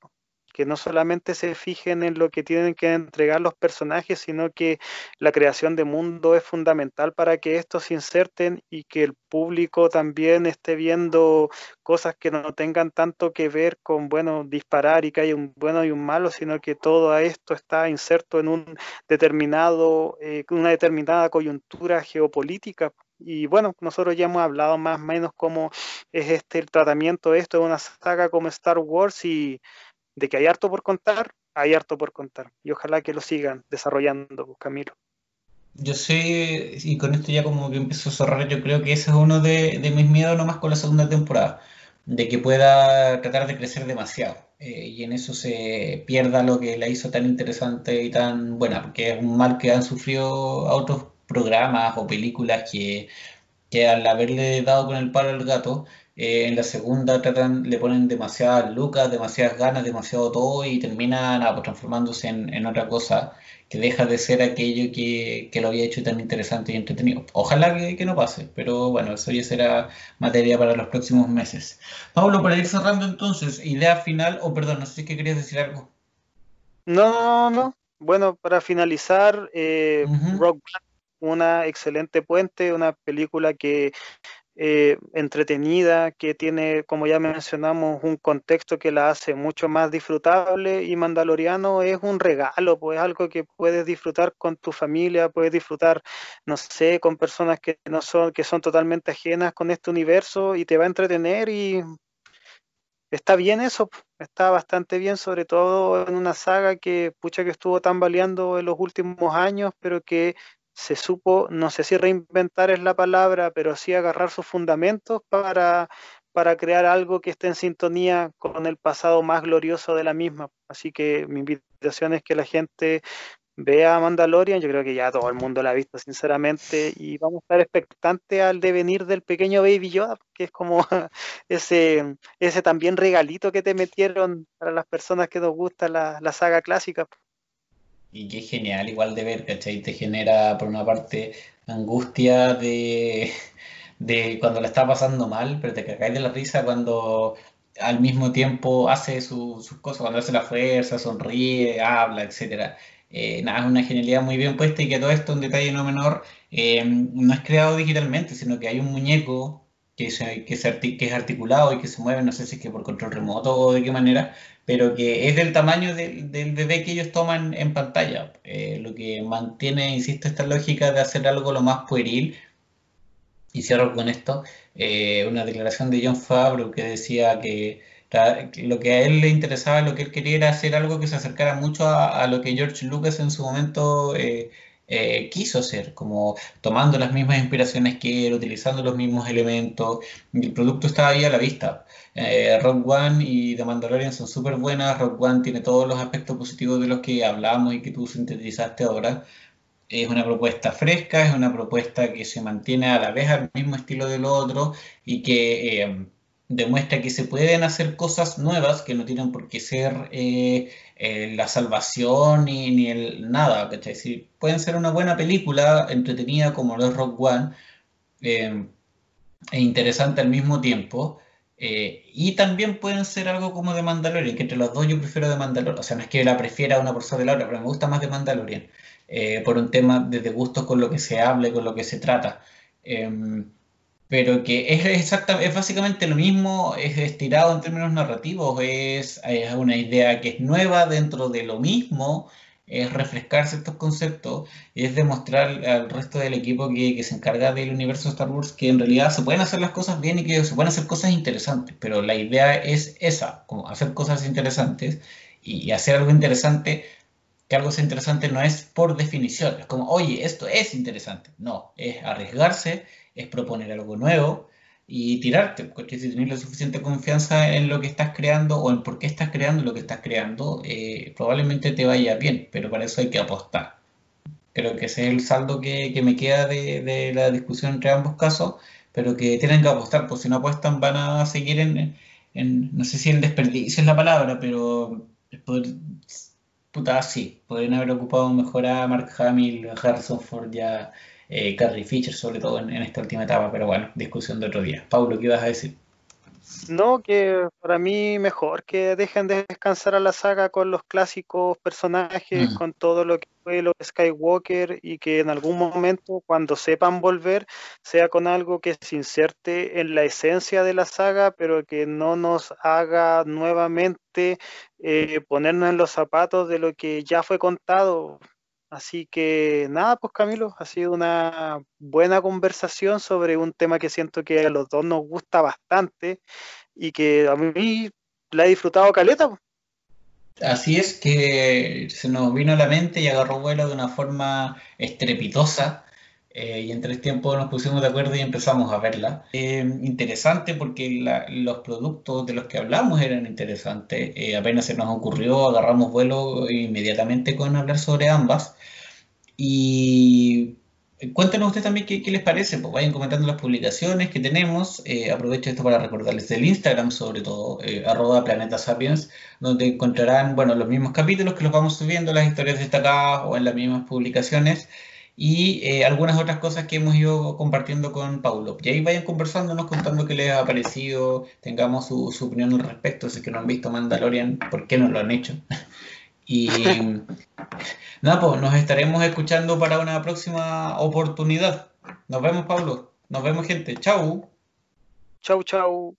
que no solamente se fijen en lo que tienen que entregar los personajes, sino que la creación de mundo es fundamental para que estos se inserten y que el público también esté viendo cosas que no tengan tanto que ver con, bueno, disparar y que haya un bueno y un malo, sino que todo esto está inserto en un determinado, eh, una determinada coyuntura geopolítica y bueno, nosotros ya hemos hablado más o menos cómo es este el tratamiento de esto de una saga como Star Wars y de que hay harto por contar, hay harto por contar. Y ojalá que lo sigan desarrollando, pues, Camilo. Yo sé, y con esto ya como que empiezo a cerrar, yo creo que ese es uno de, mis miedos nomás con la segunda temporada, de que pueda tratar de crecer demasiado. Eh, y en eso se pierda lo que la hizo tan interesante y tan buena, porque es un mal que han sufrido a otros programas o películas que, que al haberle dado con el palo al gato, eh, en la segunda tratan, le ponen demasiadas lucas, demasiadas ganas, demasiado todo y terminan pues, transformándose en, otra cosa que deja de ser aquello que, lo había hecho tan interesante y entretenido. Ojalá que, no pase, pero bueno, eso ya será materia para los próximos meses. Pablo, para ir cerrando entonces, idea final, o perdón, no sé si querías decir algo. No, no, Bueno, para finalizar, eh, Rock una excelente puente, una película que eh, entretenida, que tiene, como ya mencionamos, un contexto que la hace mucho más disfrutable y Mandaloriano es un regalo, pues algo que puedes disfrutar con tu familia, puedes disfrutar, no sé, con personas que no son, que son totalmente ajenas con este universo y te va a entretener y está bien eso, está bastante bien, sobre todo en una saga que pucha que estuvo tambaleando en los últimos años, pero que se supo, no sé si reinventar es la palabra, pero sí agarrar sus fundamentos para, para crear algo que esté en sintonía con el pasado más glorioso de la misma. Así que mi invitación es que la gente vea Mandalorian, yo creo que ya todo el mundo la ha visto sinceramente y vamos a estar expectantes al devenir del pequeño Baby Yoda, que es como ese, ese también regalito que te metieron para las personas que nos gusta la, la saga clásica. Y qué genial igual de ver, ¿cachai? Te genera por una parte angustia de, de cuando la está pasando mal, pero te cagáis de la risa cuando al mismo tiempo hace sus cosas, cuando hace la fuerza, sonríe, habla, etcétera. Eh, nada, es una genialidad muy bien puesta y que todo esto, un detalle no menor, eh, no es creado digitalmente, sino que hay un muñeco que, que, que es articulado y que se mueve, no sé si es que por control remoto o de qué manera, pero que es del tamaño del, bebé que ellos toman en pantalla, eh, lo que mantiene, insisto, esta lógica de hacer algo lo más pueril. Y cierro con esto, eh, una declaración de John Favreau que decía que lo que a él le interesaba, lo que él quería era hacer algo que se acercara mucho a, lo que George Lucas en su momento eh, quiso hacer, como tomando las mismas inspiraciones que él, utilizando los mismos elementos, el producto estaba ahí a la vista. Eh, Rock One y The Mandalorian son súper buenas. Rock One tiene todos los aspectos positivos de los que hablamos y que tú sintetizaste ahora. Es una propuesta fresca, es una propuesta que se mantiene a la vez al mismo estilo del otro y que eh, demuestra que se pueden hacer cosas nuevas que no tienen por qué ser eh, la salvación ni, ni el nada. ¿cachai? pueden ser una buena película entretenida como lo Rock One e interesante al mismo tiempo. Eh, y también pueden ser algo como de Mandalorian, que entre los dos yo prefiero de Mandalorian. O sea, no es que la prefiera una por sobre la otra, pero me gusta más de Mandalorian. Eh, por un tema de gustos con lo que se habla y con lo que se trata. Pero que es, exactamente, es básicamente lo mismo, es estirado en términos narrativos, es, es una idea que es nueva dentro de lo mismo, es refrescarse estos conceptos, es demostrar al resto del equipo que, se encarga del universo Star Wars que en realidad se pueden hacer las cosas bien y que se pueden hacer cosas interesantes, pero la idea es esa, como hacer cosas interesantes y, hacer algo interesante, que algo sea interesante no es por definición, es como, oye, esto es interesante, no, es arriesgarse, es proponer algo nuevo, y tirarte, porque si tienes la suficiente confianza en lo que estás creando o en por qué estás creando lo que estás creando, eh, probablemente te vaya bien, pero para eso hay que apostar. Creo que ese es el saldo que, que me queda de, de, la discusión entre ambos casos, pero que tienen que apostar, porque si no apuestan van a seguir en, en no sé si en desperdicio es la palabra, pero puta, sí, podrían haber ocupado mejor a Mark Hamill, Harrison Ford ya eh, Carrie Fisher, sobre todo en, esta última etapa, pero bueno, discusión de otro día. Paulo, ¿qué ibas a decir? No, que para mí mejor que dejen de descansar a la saga con los clásicos personajes, mm. con todo lo que fue lo de Skywalker y que en algún momento cuando sepan volver sea con algo que se inserte en la esencia de la saga, pero que no nos haga nuevamente eh, ponernos en los zapatos de lo que ya fue contado. Así que nada, pues Camilo, ha sido una buena conversación sobre un tema que siento que a los dos nos gusta bastante y que a mí la he disfrutado caleta. Pues. Así es que se nos vino a la mente y agarró vuelo de una forma estrepitosa eh, y en tres tiempos nos pusimos de acuerdo y empezamos a verla. Eh, interesante porque los productos de los que hablamos eran interesantes. Eh, apenas se nos ocurrió, agarramos vuelo inmediatamente con hablar sobre ambas. Y cuéntenos ustedes también qué, les parece, pues vayan comentando las publicaciones que tenemos. aprovecho esto para recordarles el Instagram, sobre todo, arroba Planeta Sapiens, donde encontrarán, bueno, los mismos capítulos que los vamos subiendo, las historias destacadas o en las mismas publicaciones y eh, algunas otras cosas que hemos ido compartiendo con Paulo. Y ahí vayan conversándonos, contando qué les ha parecido, tengamos su, opinión al respecto, si es que no han visto Mandalorian, ¿por qué no lo han hecho? y nada, pues nos estaremos escuchando para una próxima oportunidad. Nos vemos, Paulo. Nos vemos, gente. Chau. Chau, chau.